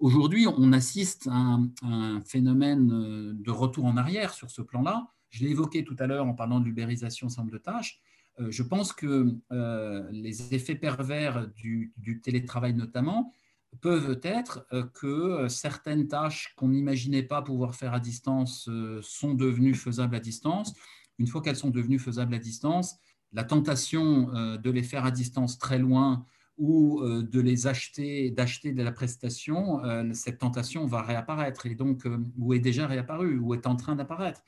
Speaker 3: Aujourd'hui, on assiste à un, phénomène euh, de retour en arrière sur ce plan-là. Je l'ai évoqué tout à l'heure en parlant de l'ubérisation simple de tâches. Euh, je pense que euh, les effets pervers du, télétravail notamment peuvent être que certaines tâches qu'on n'imaginait pas pouvoir faire à distance sont devenues faisables à distance. Une fois qu'elles sont devenues faisables à distance, la tentation de les faire à distance très loin ou euh, de les acheter, d'acheter de la prestation, euh, cette tentation va réapparaître et donc euh, ou est déjà réapparue ou est en train d'apparaître.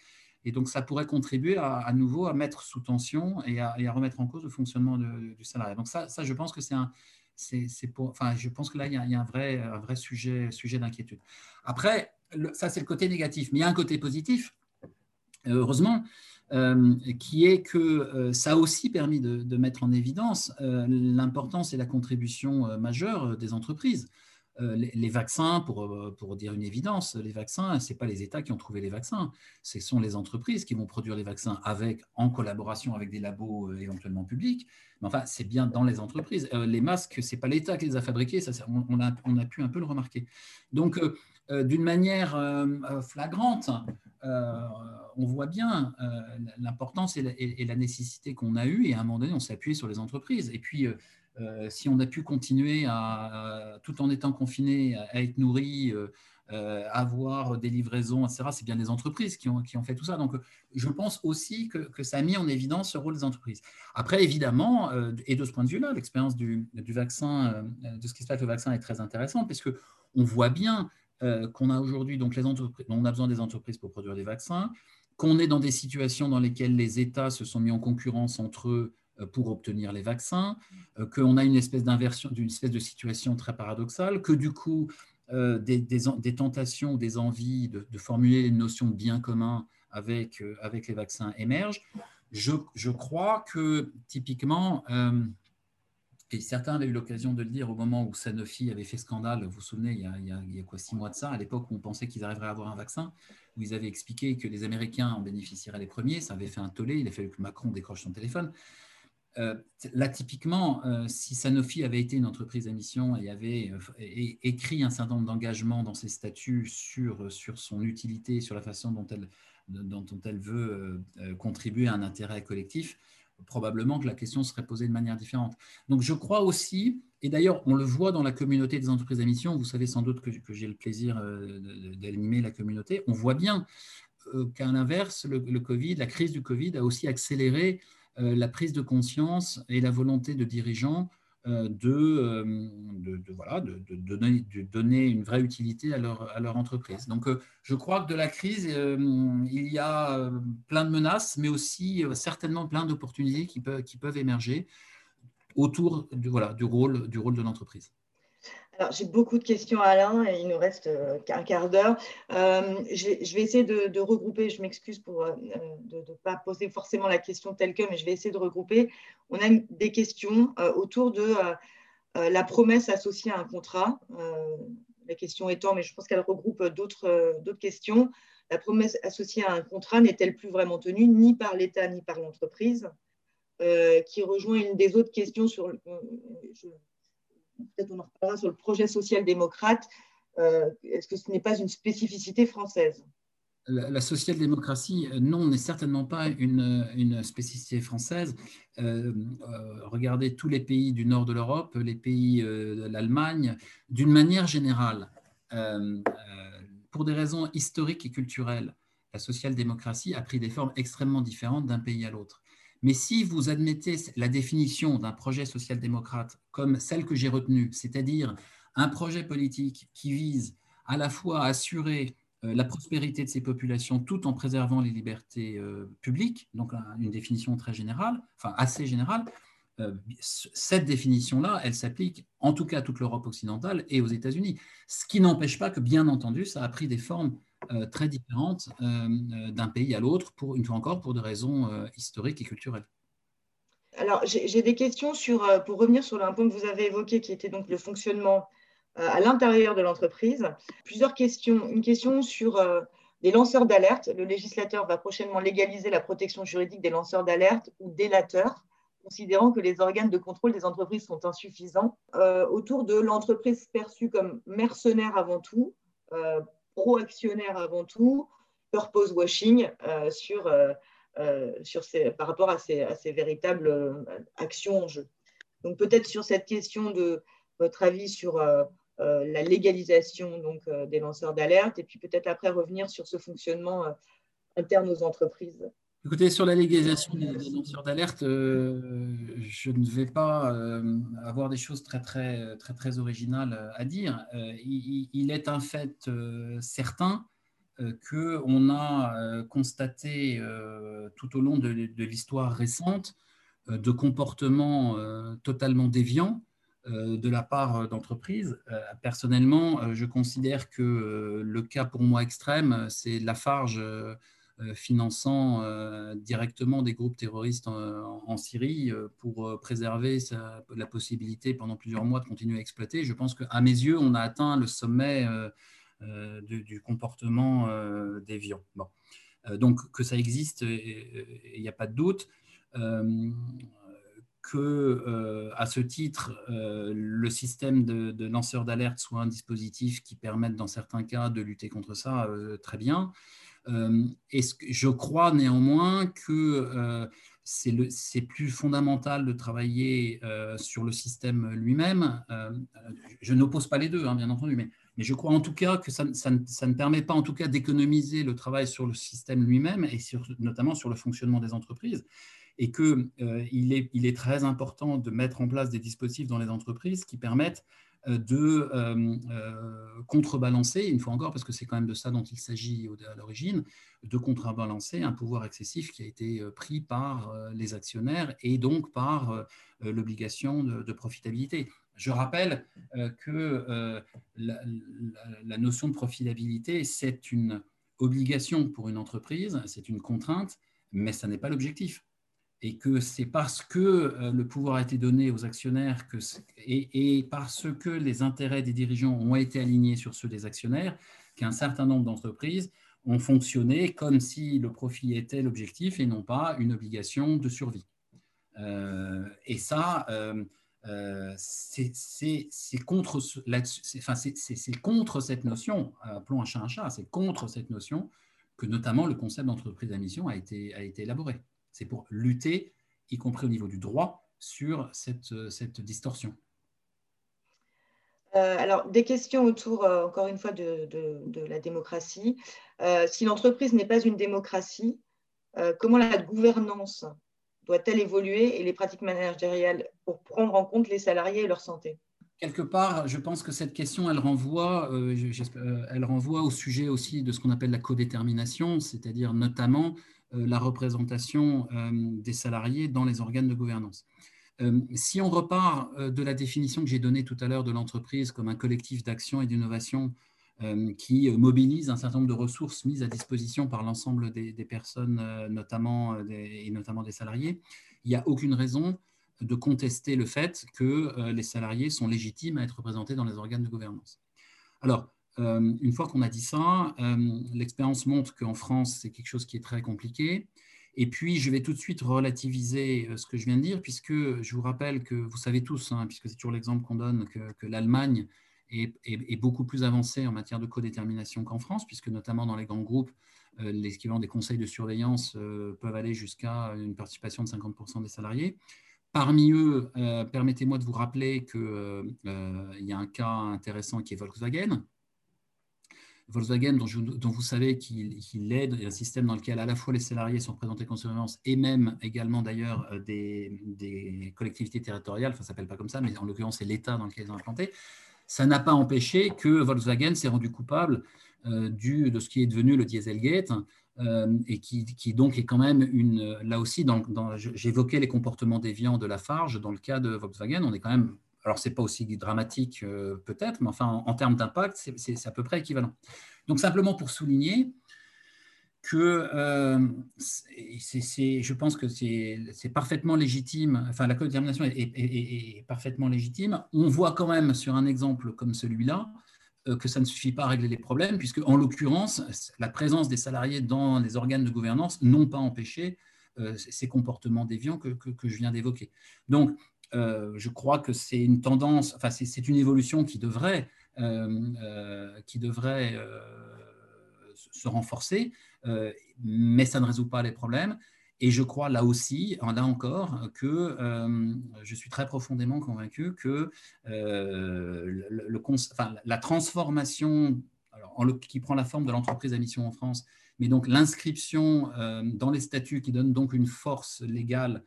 Speaker 3: Et donc ça pourrait contribuer à, nouveau à mettre sous tension et à, remettre en cause le fonctionnement du salarié. Donc ça, je pense que c'est un, c'est, pour, enfin, je pense que là il y a, un vrai, un vrai sujet, sujet d'inquiétude. Après, ça c'est le côté négatif, mais il y a un côté positif. Heureusement, euh, qui est que euh, ça a aussi permis de, mettre en évidence euh, l'importance et la contribution majeure des entreprises. Les, vaccins, pour, dire une évidence, les vaccins, ce n'est pas les États qui ont trouvé les vaccins, ce sont les entreprises qui vont produire les vaccins avec, en collaboration avec des labos éventuellement publics. Mais enfin, c'est bien dans les entreprises. les masques, ce n'est pas l'État qui les a fabriqués, on, a, on, a, pu un peu le remarquer. Donc, d'une manière flagrante, on voit bien euh, l'importance et, la nécessité qu'on a eue, et à un moment donné, on s'est appuyé sur les entreprises. Et puis, euh, euh, si on a pu continuer tout en étant confiné, à, être nourri, avoir des livraisons, etc., c'est bien les entreprises qui ont, fait tout ça. Donc, je pense aussi que, ça a mis en évidence ce rôle des entreprises. Après, évidemment, et de ce point de vue-là, l'expérience du, du, vaccin, de ce qui se passe avec le vaccin est très intéressante, parce qu'on voit bien qu'on a aujourd'hui, donc les entreprises, on a besoin des entreprises pour produire des vaccins, qu'on est dans des situations dans lesquelles les États se sont mis en concurrence entre eux euh, pour obtenir les vaccins, euh, qu'on a une espèce d'inversion, d'une espèce de situation très paradoxale, que du coup, euh, des, tentations, des envies de, formuler une notion de bien commun avec, avec les vaccins émergent. Je, je crois que typiquement, et certains avaient eu l'occasion de le dire au moment où Sanofi avait fait scandale, vous vous souvenez, il y a, il y a, quoi, six mois de ça, à l'époque où on pensait qu'ils arriveraient à avoir un vaccin, où ils avaient expliqué que les Américains en bénéficieraient les premiers, ça avait fait un tollé, il a fallu que Macron décroche son téléphone. Euh, là, typiquement, euh, si Sanofi avait été une entreprise à mission et avait euh, écrit un certain nombre d'engagements dans ses statuts sur, sur son utilité, sur la façon dont elle, dont elle veut contribuer à un intérêt collectif, probablement que la question serait posée de manière différente. Donc je crois aussi, et d'ailleurs on le voit dans la communauté des entreprises à mission, vous savez sans doute que, j'ai le plaisir euh, d'animer la communauté, on voit bien euh, qu'à l'inverse, le, Covid, la crise du Covid a aussi accéléré euh, la prise de conscience et la volonté de dirigeants euh, euh, de, voilà, donner, de, donner, une vraie utilité à leur, entreprise. Donc, euh, je crois que de la crise, il y a plein de menaces, mais aussi certainement plein d'opportunités qui peuvent, émerger autour du, rôle, du rôle de l'entreprise.
Speaker 2: Alors, j'ai beaucoup de questions, Alain, et il nous reste euh, un quart d'heure. Euh, je, vais essayer de, regrouper, je m'excuse pour euh, de ne pas poser forcément la question telle que, mais je vais essayer de regrouper. On a des questions autour de la promesse associée à un contrat. la question étant, mais je pense qu'elle regroupe d'autres questions. La promesse associée à un contrat n'est-elle plus vraiment tenue ni par l'État ni par l'entreprise? Qui rejoint une des autres questions sur, peut-être on en reparlera sur le projet social-démocrate, euh, est-ce que ce n'est pas une spécificité française?
Speaker 3: La, social-démocratie, non, n'est certainement pas une, spécificité française. regardez tous les pays du nord de l'Europe, les pays de l'Allemagne, d'une manière générale, pour des raisons historiques et culturelles, la social-démocratie a pris des formes extrêmement différentes d'un pays à l'autre. Mais si vous admettez la définition d'un projet social-démocrate comme celle que j'ai retenue, c'est-à-dire un projet politique qui vise à la fois à assurer euh, la prospérité de ces populations tout en préservant les libertés euh, publiques, donc une définition très générale, enfin assez générale, euh, cette définition-là, elle s'applique en tout cas à toute l'Europe occidentale et aux États-Unis. Ce qui n'empêche pas que, bien entendu, ça a pris des formes très différentes euh, d'un pays à l'autre, pour une fois encore, pour des raisons historiques et culturelles.
Speaker 2: Alors, j'ai des questions sur, pour revenir sur un point que vous avez évoqué, qui était donc le fonctionnement à l'intérieur de l'entreprise. Plusieurs questions. Une question sur les lanceurs d'alerte. Le législateur va prochainement légaliser la protection juridique des lanceurs d'alerte ou délateurs considérant que les organes de contrôle des entreprises sont insuffisants, euh, autour de l'entreprise perçue comme mercenaire avant tout, euh, pro-actionnaire avant tout, purpose washing euh, sur, sur par rapport à ces, à ces véritables actions en jeu. Donc peut-être sur cette question de votre avis sur la légalisation donc, des lanceurs d'alerte, et puis peut-être après revenir sur ce fonctionnement interne aux entreprises.
Speaker 3: Écoutez, sur la légalisation des, lanceurs d'alerte, euh, je ne vais pas euh, avoir des choses très, très, très, très originales à dire. Euh, il, est un fait certain qu'on a constaté tout au long de, de l'histoire récente de comportements totalement déviants de la part d'entreprises. personnellement, je considère que le cas pour moi extrême, c'est Lafarge finançant euh, directement des groupes terroristes en, Syrie euh, pour préserver la possibilité pendant plusieurs mois de continuer à exploiter. Je pense qu'à mes yeux, on a atteint le sommet du, comportement déviant. Bon. donc que ça existe, il n'y a pas de doute. que, à ce titre, le système de lanceurs d'alerte soit un dispositif qui permette, dans certains cas, de lutter contre ça, très bien. Euh, je crois néanmoins que euh, c'est plus fondamental de travailler euh, sur le système lui-même. je n'oppose pas les deux, hein, bien entendu, mais, je crois en tout cas que ça, ne permet pas en tout cas d'économiser le travail sur le système lui-même et notamment sur le fonctionnement des entreprises et qu'il il est, très important de mettre en place des dispositifs dans les entreprises qui permettent de euh, euh, contrebalancer, une fois encore, parce que c'est quand même de ça dont il s'agit à l'origine, de contrebalancer un pouvoir excessif qui a été pris par les actionnaires et donc par l'obligation de, profitabilité. Je rappelle que la, notion de profitabilité, c'est une obligation pour une entreprise, c'est une contrainte, mais ça n'est pas l'objectif et que c'est parce que euh, le pouvoir a été donné aux actionnaires et, parce que les intérêts des dirigeants ont été alignés sur ceux des actionnaires qu'un certain nombre d'entreprises ont fonctionné comme si le profit était l'objectif et non pas une obligation de survie. Euh, et ça, c'est contre, cette notion, appelons un chat un chat, c'est contre cette notion que notamment le concept d'entreprise à mission a été élaboré. C'est pour lutter, y compris au niveau du droit, sur cette, cette distorsion.
Speaker 2: Euh, alors, des questions autour, euh, encore une fois, de, de, la démocratie. Euh, si l'entreprise n'est pas une démocratie, comment la gouvernance doit-elle évoluer et les pratiques managériales pour prendre en compte les salariés et leur santé?
Speaker 3: Quelque part, je pense que cette question, elle renvoie, elle renvoie au sujet aussi de ce qu'on appelle la codétermination, c'est-à-dire notamment euh, la représentation euh, des salariés dans les organes de gouvernance. Euh, si on repart de la définition que j'ai donnée tout à l'heure de l'entreprise comme un collectif d'action et d'innovation qui mobilise un certain nombre de ressources mises à disposition par l'ensemble des, personnes, notamment et notamment des salariés, il n'y a aucune raison de contester le fait que les salariés sont légitimes à être représentés dans les organes de gouvernance. Alors, euh, une fois qu'on a dit ça, euh, l'expérience montre qu'en France, c'est quelque chose qui est très compliqué. Et puis, je vais tout de suite relativiser euh, ce que je viens de dire, puisque je vous rappelle que vous savez tous, hein, puisque c'est toujours l'exemple qu'on donne, que, l'Allemagne est, beaucoup plus avancée en matière de codétermination qu'en France, puisque notamment dans les grands groupes, euh, l'équivalent des conseils de surveillance euh, peuvent aller jusqu'à une participation de 50% des salariés. Parmi eux, euh, permettez-moi de vous rappeler qu'il y a un cas intéressant qui est Volkswagen. Volkswagen, dont, vous savez qu'il aide un système dans lequel à la fois les salariés sont représentés comme surveillance et même également d'ailleurs des, collectivités territoriales, enfin ça s'appelle pas comme ça, mais en l'occurrence c'est l'État dans lequel ils ont implanté ça n'a pas empêché que Volkswagen s'est rendu coupable euh, du, de ce qui est devenu le Dieselgate, euh, et qui, donc est quand même une. Là aussi, j'évoquais les comportements déviants de la Farge. Dans le cas de Volkswagen, on est quand même. Alors, ce n'est pas aussi dramatique euh, peut-être, mais enfin, en, termes d'impact, c'est à peu près équivalent. Donc, simplement pour souligner que euh, je pense que c'est parfaitement légitime, enfin la codétermination est, est, parfaitement légitime. On voit quand même sur un exemple comme celui-là euh, que ça ne suffit pas à régler les problèmes, puisque en l'occurrence, la présence des salariés dans les organes de gouvernance n'ont pas empêché ces comportements déviants que, que, je viens d'évoquer. Donc, je crois que c'est une tendance, enfin c'est une évolution qui devrait, qui devrait se renforcer, euh, mais ça ne résout pas les problèmes. Et je crois là aussi, là encore, que euh, je suis très profondément convaincu que euh, la transformation alors, qui prend la forme de l'entreprise à mission en France, mais donc l'inscription dans les statuts qui donne donc une force légale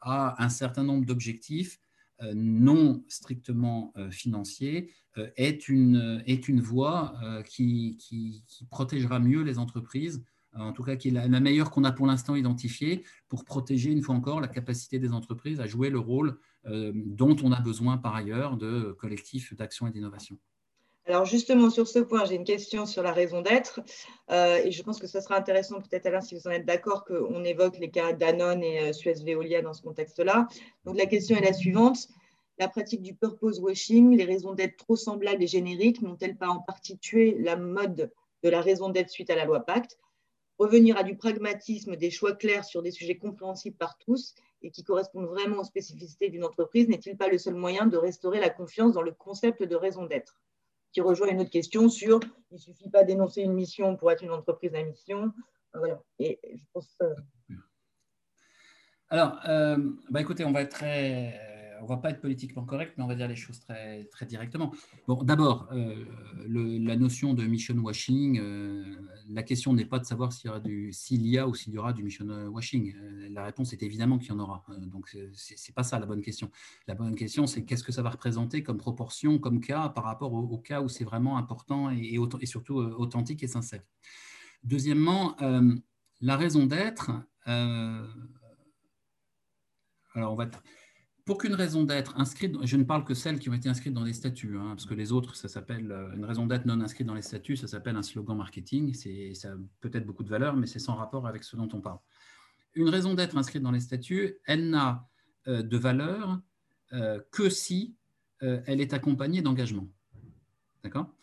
Speaker 3: à un certain nombre d'objectifs, euh, non strictement euh, financier euh, est une, est une voie qui, qui, protégera mieux les entreprises, en tout cas qui est la, meilleure qu'on a pour l'instant identifiée pour protéger une fois encore la capacité des entreprises à jouer le rôle dont on a besoin par ailleurs de collectifs d'action et d'innovation.
Speaker 2: Alors justement, sur ce point, j'ai une question sur la raison d'être. et je pense que ce sera intéressant, peut-être Alain, si vous en êtes d'accord, qu'on évoque les cas Danone et Suez Veolia dans ce contexte-là. Donc la question est la suivante la pratique du purpose washing, les raisons d'être trop semblables et génériques n'ont-elles pas en partie tué la mode de la raison d'être suite à la loi Pacte? Revenir à du pragmatisme, des choix clairs sur des sujets compréhensibles par tous et qui correspondent vraiment aux spécificités d'une entreprise n'est-il pas le seul moyen de restaurer la confiance dans le concept de raison d'être? Qui rejoint une autre question sur il ne suffit pas d'énoncer une mission pour être une entreprise à mission. Voilà. Et je pense. Euh,
Speaker 3: Alors, euh, bah écoutez, on va être très on va pas être politiquement correct, mais on va dire les choses très, très directement. Bon, d'abord, euh, la notion de mission washing, euh, la question n'est pas de savoir s'il y, a ou s'il y aura du mission washing. Euh, la réponse est évidemment qu'il y en aura. donc, c'est, n'est pas ça la bonne question. La bonne question, c'est qu'est-ce que ça va représenter comme proportion, comme cas, par rapport au, cas où c'est vraiment important et, et, surtout authentique et sincère. Deuxièmement, la raison d'être. alors, on va pour qu'une raison d'être inscrite, je ne parle que celles qui ont été inscrites dans les statuts, hein, parce que les autres, ça s'appelle euh, une raison d'être non inscrite dans les statuts, ça s'appelle un slogan marketing. Ça a peut-être beaucoup de valeur, mais c'est sans rapport avec ce dont on parle. Une raison d'être inscrite dans les statuts, elle n'a euh, de valeur euh, que si elle est accompagnée d'engagements. D'accord?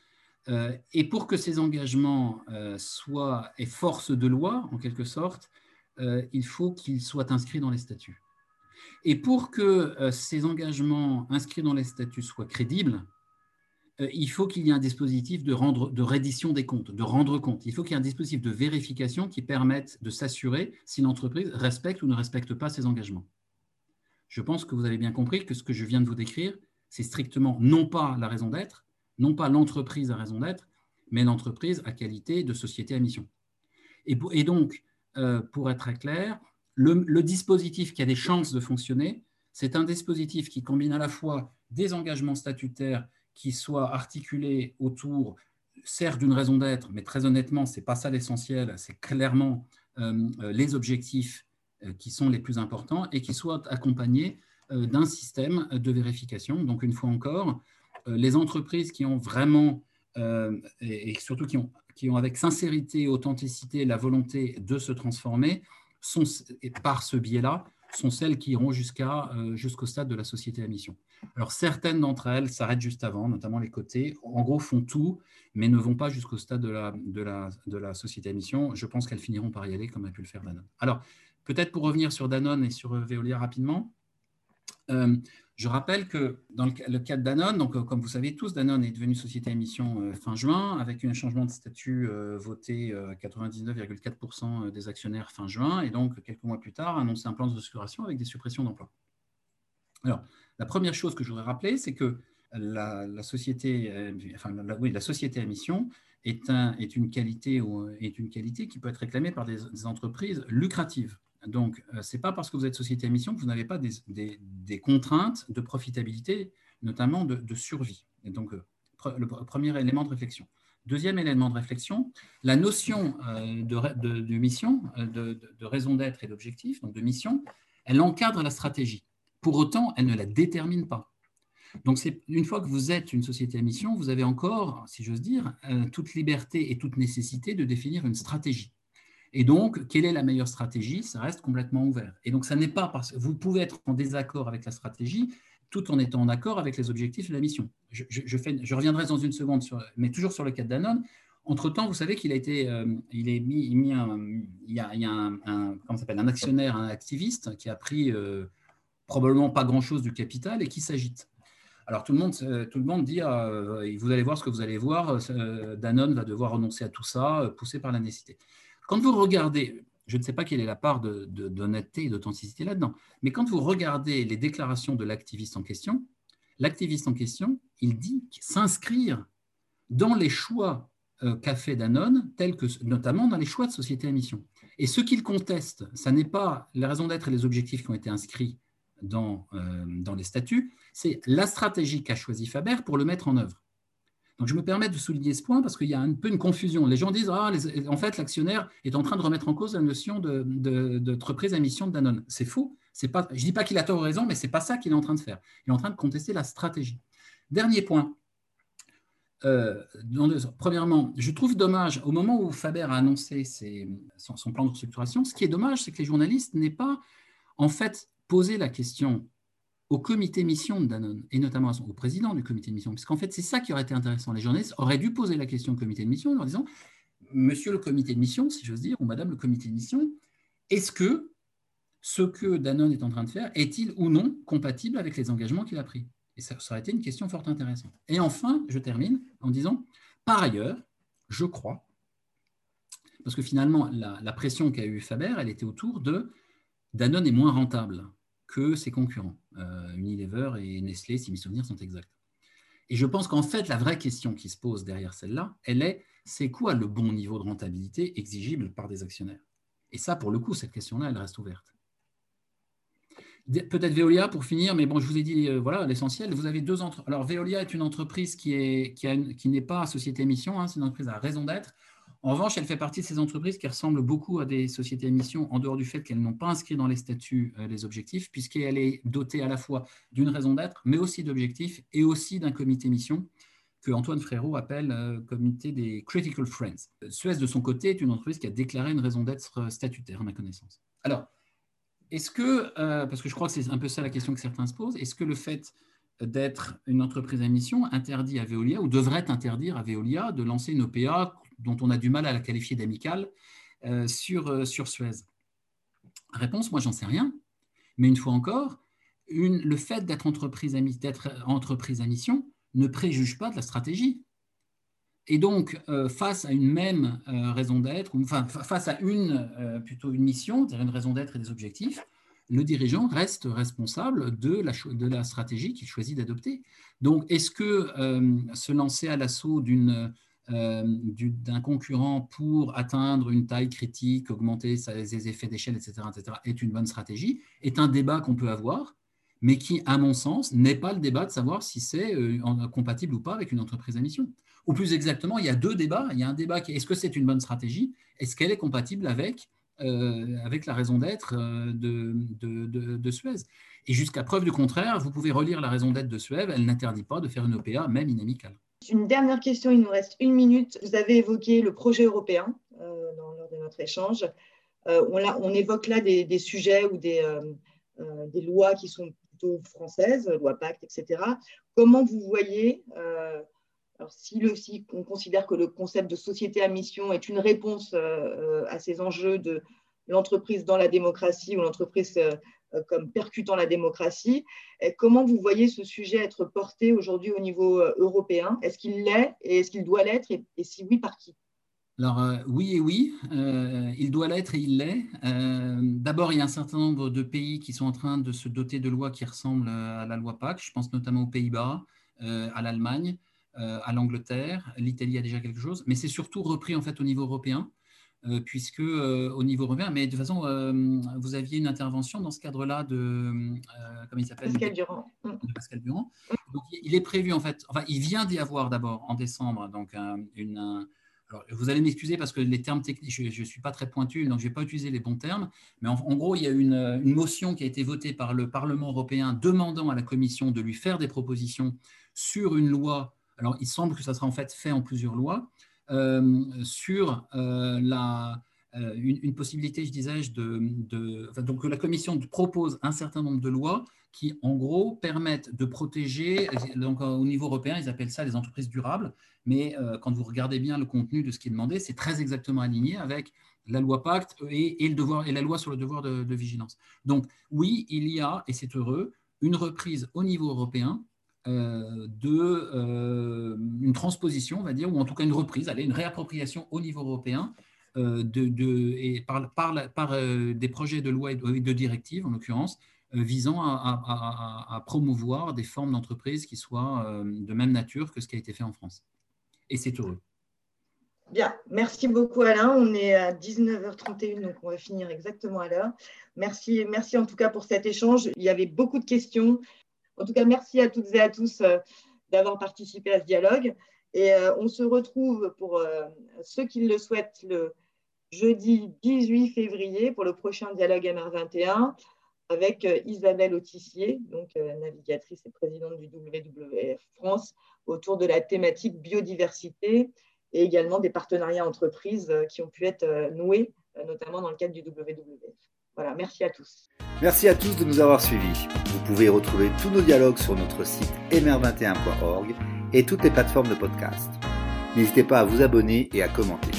Speaker 3: Et pour que ces engagements soient et force de loi, en quelque sorte, il faut qu'ils soient inscrits dans les statuts. Et pour que euh, ces engagements inscrits dans les statuts soient crédibles, euh, il faut qu'il y ait un dispositif de, rendre, de reddition des comptes, de rendre compte. Il faut qu'il y ait un dispositif de vérification qui permette de s'assurer si l'entreprise respecte ou ne respecte pas ses engagements. Je pense que vous avez bien compris que ce que je viens de vous décrire, c'est strictement non pas la raison d'être, non pas l'entreprise à raison d'être, mais l'entreprise à qualité de société à mission. Et, donc, euh, pour être très clair, le, dispositif qui a des chances de fonctionner, c'est un dispositif qui combine à la fois des engagements statutaires qui soient articulés autour, certes d'une raison d'être, mais très honnêtement, ce n'est pas ça l'essentiel, c'est clairement euh, euh, les objectifs euh, qui sont les plus importants et qui soient accompagnés d'un système de vérification. Donc, une fois encore, les entreprises qui ont vraiment, et, surtout qui ont, qui ont avec sincérité et authenticité la volonté de se transformer, sont, par ce biais-là, sont celles qui iront jusqu'à, euh, jusqu'au stade de la société à mission. Alors certaines d'entre elles s'arrêtent juste avant, notamment les côtés, en gros font tout, mais ne vont pas jusqu'au stade de la, de, la, de la société à mission. Je pense qu'elles finiront par y aller, comme a pu le faire Danone. Alors, peut-être pour revenir sur Danone et sur Veolia rapidement, euh, Je rappelle que dans le cas de Danone, donc, comme vous savez tous, Danone est devenue société à émission fin juin, avec un changement de statut voté à 99,4% des actionnaires fin juin, et donc quelques mois plus tard, annoncé un plan de restructuration avec des suppressions d'emplois. Alors, la première chose que je voudrais rappeler, c'est que la, société, enfin, à mission est une qualité qui peut être réclamée par des, entreprises lucratives. Donc, euh, ce n'est pas parce que vous êtes société à mission que vous n'avez pas des, contraintes de profitabilité, notamment de, survie. Donc, euh, le premier élément de réflexion. Deuxième élément de réflexion, la notion euh, de, de, mission, de, raison d'être et d'objectif, donc de mission, elle encadre la stratégie. Pour autant, elle ne la détermine pas. Donc, une fois que vous êtes une société à mission, vous avez encore, si j'ose dire, toute liberté et toute nécessité de définir une stratégie. Et donc, quelle est la meilleure stratégie? Ça reste complètement ouvert. Et donc, ça n'est pas parce que vous pouvez être en désaccord avec la stratégie tout en étant en accord avec les objectifs de la mission. Je, reviendrai dans une seconde, mais toujours sur le cas de Danone. Entre-temps, vous savez qu'il a été, euh, il est mis, il, y a, un, un actionnaire, un activiste qui a pris euh, probablement pas grand-chose du capital et qui s'agite. Alors tout le monde, euh, tout le monde dit, euh, vous allez voir ce que vous allez voir, Danone va devoir renoncer à tout ça, poussé par la nécessité. Quand vous regardez, je ne sais pas quelle est la part d'honnêteté et d'authenticité là-dedans, mais quand vous regardez les déclarations de l'activiste en question, l'activiste en question, il dit s'inscrire dans les choix qu'a fait Danone, que notamment dans les choix de société à mission. Et ce qu'il conteste, ce n'est pas les raisons d'être et les objectifs qui ont été inscrits dans, dans les statuts, c'est la stratégie qu'a choisi Faber pour le mettre en œuvre. Donc je me permets de souligner ce point parce qu'il y a un peu une confusion. Les gens disent ah, en fait l'actionnaire est en train de remettre en cause la notion d'entreprise à mission de Danone. C'est faux. Pas, je ne dis pas qu'il a tort ou raison, mais ce n'est pas ça qu'il est en train de faire. Il est en train de contester la stratégie. Dernier point. Euh, premièrement, je trouve dommage, au moment où Faber a annoncé son, son, plan de restructuration, ce qui est dommage, c'est que les journalistes n'aient pas en fait posé la question au comité mission de Danone, et notamment au président du comité de mission, puisqu'en fait, c'est ça qui aurait été intéressant. Les journalistes auraient dû poser la question au comité de mission en leur disant Monsieur le comité de mission, si j'ose dire, ou Madame le comité de mission, est-ce que ce que Danone est en train de faire est-il ou non compatible avec les engagements qu'il a pris? Et ça, ça aurait été une question fort intéressante. Et enfin, je termine en disant Par ailleurs, je crois, parce que finalement, la, la pression qu'a eu Faber, elle était autour de Danone est moins rentable que ses concurrents, euh, Unilever et Nestlé, si mes souvenirs sont exacts. Et je pense qu'en fait, la vraie question qui se pose derrière celle-là, elle est, c'est quoi le bon niveau de rentabilité exigible par des actionnaires? Et ça, pour le coup, cette question-là, elle reste ouverte. Peut-être Veolia pour finir, mais bon, je vous ai dit euh, voilà l'essentiel. Vous avez deux entreprises. Alors Veolia est une entreprise qui est qui, qui n'est pas société émission, hein, c'est une entreprise à raison d'être. En revanche, elle fait partie de ces entreprises qui ressemblent beaucoup à des sociétés émissions en dehors du fait qu'elles n'ont pas inscrit dans les statuts euh, les objectifs, puisqu'elle est dotée à la fois d'une raison d'être, mais aussi d'objectifs et aussi d'un comité mission que Antoine Frérot appelle euh, comité des Critical Friends. Suez, de son côté, est une entreprise qui a déclaré une raison d'être statutaire, à ma connaissance. Alors, est-ce que, euh, parce que je crois que c'est un peu ça la question que certains se posent, est-ce que le fait d'être une entreprise à mission interdit à Veolia ou devrait interdire à Veolia de lancer une OPA dont on a du mal à la qualifier d'amicale, euh, sur, euh, sur Suez Réponse, moi j'en sais rien. Mais une fois encore, le fait d'être entreprise, entreprise, à mission ne préjuge pas de la stratégie. Et donc, euh, face à une même raison d'être, enfin, face à une, plutôt une mission, c'est-à-dire une raison d'être et des objectifs, le dirigeant reste responsable de la, de stratégie qu'il choisit d'adopter. Donc, est-ce que se lancer à l'assaut d'une euh, d'un concurrent pour atteindre une taille critique, augmenter ses effets d'échelle, etc., etc., est une bonne stratégie, est un débat qu'on peut avoir, mais qui, à mon sens, n'est pas le débat de savoir si c'est euh, compatible ou pas avec une entreprise à mission. Ou plus exactement, il y a deux débats. Il y a un débat qui est est-ce que c'est une bonne stratégie? Est-ce qu'elle est compatible avec, euh, avec la raison d'être de, de, de, Suez? Et jusqu'à preuve du contraire, vous pouvez relire la raison d'être de Suez, elle n'interdit pas de faire une OPA, même inamicale.
Speaker 2: Une dernière question, il nous reste une minute. Vous avez évoqué le projet européen euh, lors de notre échange. Euh, on, évoque là des, sujets ou euh, des, lois qui sont plutôt françaises, loi Pacte, etc. Comment vous voyez, alors si, on considère que le concept de société à mission est une réponse à ces enjeux de l'entreprise dans la démocratie ou l'entreprise comme percutant la démocratie. comment vous voyez ce sujet être porté aujourd'hui au niveau européen? Est-ce qu'il l'est et est-ce qu'il doit l'être? Et, si oui, par qui?
Speaker 3: Alors oui et oui, il doit l'être et il l'est. D'abord, il y a un certain nombre de pays qui sont en train de se doter de lois qui ressemblent à la loi PAC. Je pense notamment aux Pays-Bas, à l'Allemagne. Euh, à l'Angleterre. L'Italie a déjà quelque chose, mais c'est surtout repris en fait au niveau européen, euh, puisque euh, au niveau européen, mais de toute façon, vous aviez une intervention dans ce cadre-là de
Speaker 2: comment il s'appelle? Pascal Durand.
Speaker 3: De Pascal Durand. Donc, il est prévu en fait, enfin, il vient d'y avoir d'abord en décembre, donc une alors, vous allez m'excuser parce que les termes techniques, je ne suis pas très pointu, donc je ne vais pas utiliser les bons termes. Mais en, gros, il y a une, une, motion qui a été votée par le Parlement européen demandant à la Commission de lui faire des propositions sur une loi alors il semble que ça sera en fait fait en plusieurs lois, euh, sur euh, la, euh, une, possibilité, je disais, de, donc la Commission propose un certain nombre de lois qui, en gros, permettent de protéger, donc au niveau européen, ils appellent ça les entreprises durables, mais quand vous regardez bien le contenu de ce qui est demandé, c'est très exactement aligné avec la loi Pacte et, le devoir, et la loi sur le devoir de vigilance. Donc oui, il y a, et c'est heureux, une reprise au niveau européen euh, de euh, transposition, on va dire, ou en tout cas une reprise, allez, une réappropriation au niveau européen euh, de, de, et par, par, par des projets de loi et de, directives, en l'occurrence, visant à, à, promouvoir des formes d'entreprise qui soient de même nature que ce qui a été fait en France. Et c'est heureux.
Speaker 2: Bien, merci beaucoup Alain. On est à 19h31, donc on va finir exactement à l'heure. Merci, merci en tout cas pour cet échange. Il y avait beaucoup de questions. En tout cas, merci à toutes et à tous euh, d'avoir participé à ce dialogue. Et euh, on se retrouve pour euh, ceux qui le souhaitent le jeudi 18 février pour le prochain dialogue MR21 avec Isabelle Autissier, donc navigatrice et présidente du WWF France, autour de la thématique biodiversité et également des partenariats entreprises qui ont pu être noués, notamment dans le cadre du WWF. Voilà, merci à tous.
Speaker 1: Merci à tous de nous avoir suivis. Vous pouvez retrouver tous nos dialogues sur notre site mr21.org et toutes les plateformes de podcast. N'hésitez pas à vous abonner et à commenter.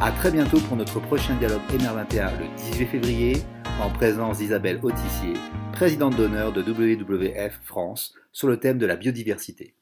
Speaker 1: À très bientôt pour notre prochain dialogue MR21 le 18 février en présence d'Isabelle Autissier, présidente d'honneur de WWF France sur le thème de la biodiversité.